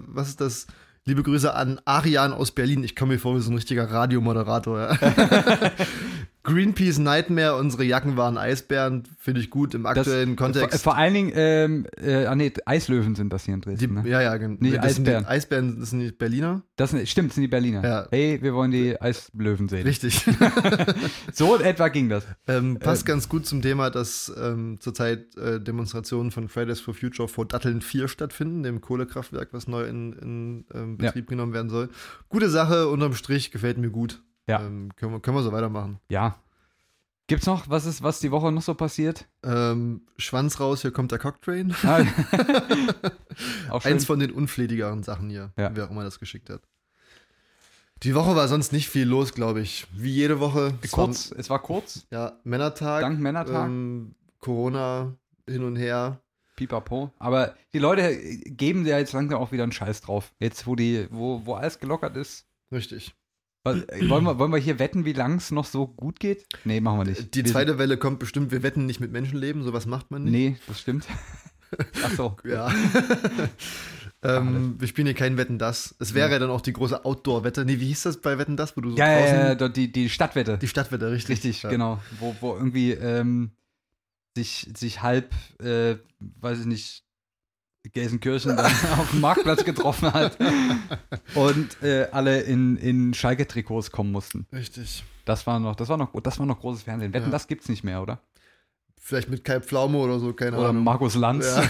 was ist das? Liebe Grüße an Arian aus Berlin. Ich komme mir vor wie so ein richtiger Radiomoderator. Ja. Greenpeace Nightmare, unsere Jacken waren Eisbären, finde ich gut im Das- aktuellen Vor, Kontext. vor allen Dingen, ähm, äh, ah nee, Eislöwen sind das hier in Die, Dresden. ne? ja, ja, genau. Das sind die Eisbären. Eisbären, das sind die Berliner. Das sind, stimmt, das sind die Berliner. Ja. Hey, wir wollen die Eislöwen sehen. Richtig. So in etwa ging das. Ähm, passt Ähm. ganz gut zum Thema, dass ähm, zurzeit äh, Demonstrationen von Fridays for Future vor Datteln 4 stattfinden, dem Kohlekraftwerk, was neu in, in ähm, Ja. Betrieb genommen werden soll. Gute Sache, unterm Strich, gefällt mir gut. Ja. Ähm, können, wir, können wir so weitermachen. Ja. Gibt's noch, was ist, was die Woche noch so passiert? Ähm, Schwanz raus, hier kommt der Cocktrain. Ah. Eins von den unflätigeren Sachen hier, Ja. wer auch immer das geschickt hat. Die Woche war sonst nicht viel los, glaube ich. Wie jede Woche. Es kurz, es war kurz, War, ja, Männertag. dank Männertag, Ähm, Corona hin und her. pipapo. Aber die Leute geben ja jetzt langsam auch wieder einen Scheiß drauf. Jetzt, wo die, wo, wo alles gelockert ist. Richtig. Was- äh, Wollen wir, wollen wir hier wetten, wie lang es noch so gut geht? Nee, machen wir nicht. Die Wir zweite Welle kommt bestimmt, wir wetten nicht mit Menschenleben, sowas macht man nicht. Nee, das stimmt. Ach so. Ja. ähm, wir spielen hier kein Wetten das. Es wäre ja dann auch die große Outdoor-Wette. Nee, wie hieß das bei Wetten das, wo du so Ja, ja, draußen. ja, dort die, die Stadtwette. Die Stadtwette, richtig. Richtig, ja. genau. Wo, wo irgendwie ähm, sich, sich halb, äh, weiß ich nicht, Gelsenkirchen dann auf dem Marktplatz getroffen hat und äh, alle in, in Schalke-Trikots kommen mussten. Richtig. Das war noch, das war noch, das war noch großes Fernsehen. Wetten, Ja. das gibt's nicht mehr, oder? Vielleicht mit Kai Pflaume oder so, keine Oder Ahnung. Markus Lanz. Ja.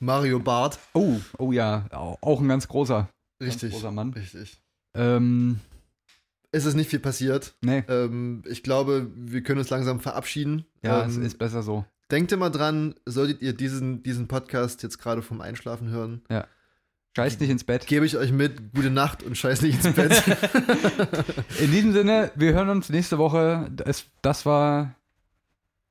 Mario Barth. Oh, oh ja, au- auch ein ganz großer, ganz Richtig. großer Mann. Richtig. Ähm, Es ist nicht viel passiert. nee, Ähm, ich glaube, wir können uns langsam verabschieden. ja, ähm, es ist besser so. Denkt immer dran, solltet ihr diesen, diesen Podcast jetzt gerade vom Einschlafen hören, Scheiß nicht ins Bett. gebe ich euch mit, gute Nacht und scheiß nicht ins Bett. In diesem Sinne, wir hören uns nächste Woche. Das, das war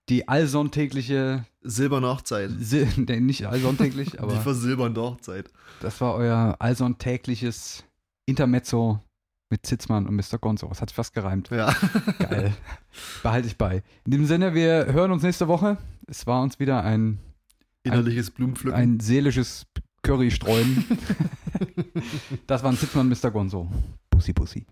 die allsonntägliche, Silberne Hochzeit. Si- nee, nicht allsonntäglich, Die aber versilbernde Hochzeit. das war euer allsonntägliches Intermezzo mit Zitzmann und Mr. Gonzo. Das hat sich fast gereimt. Ja. Geil. Behalte ich bei. In diesem Sinne, wir hören uns nächste Woche. Es war uns wieder ein, Innerliches Blumenpflücken. ein seelisches Curry streuen. das waren Zitzmann und Mr. Gonzo. Pussy, Pussy.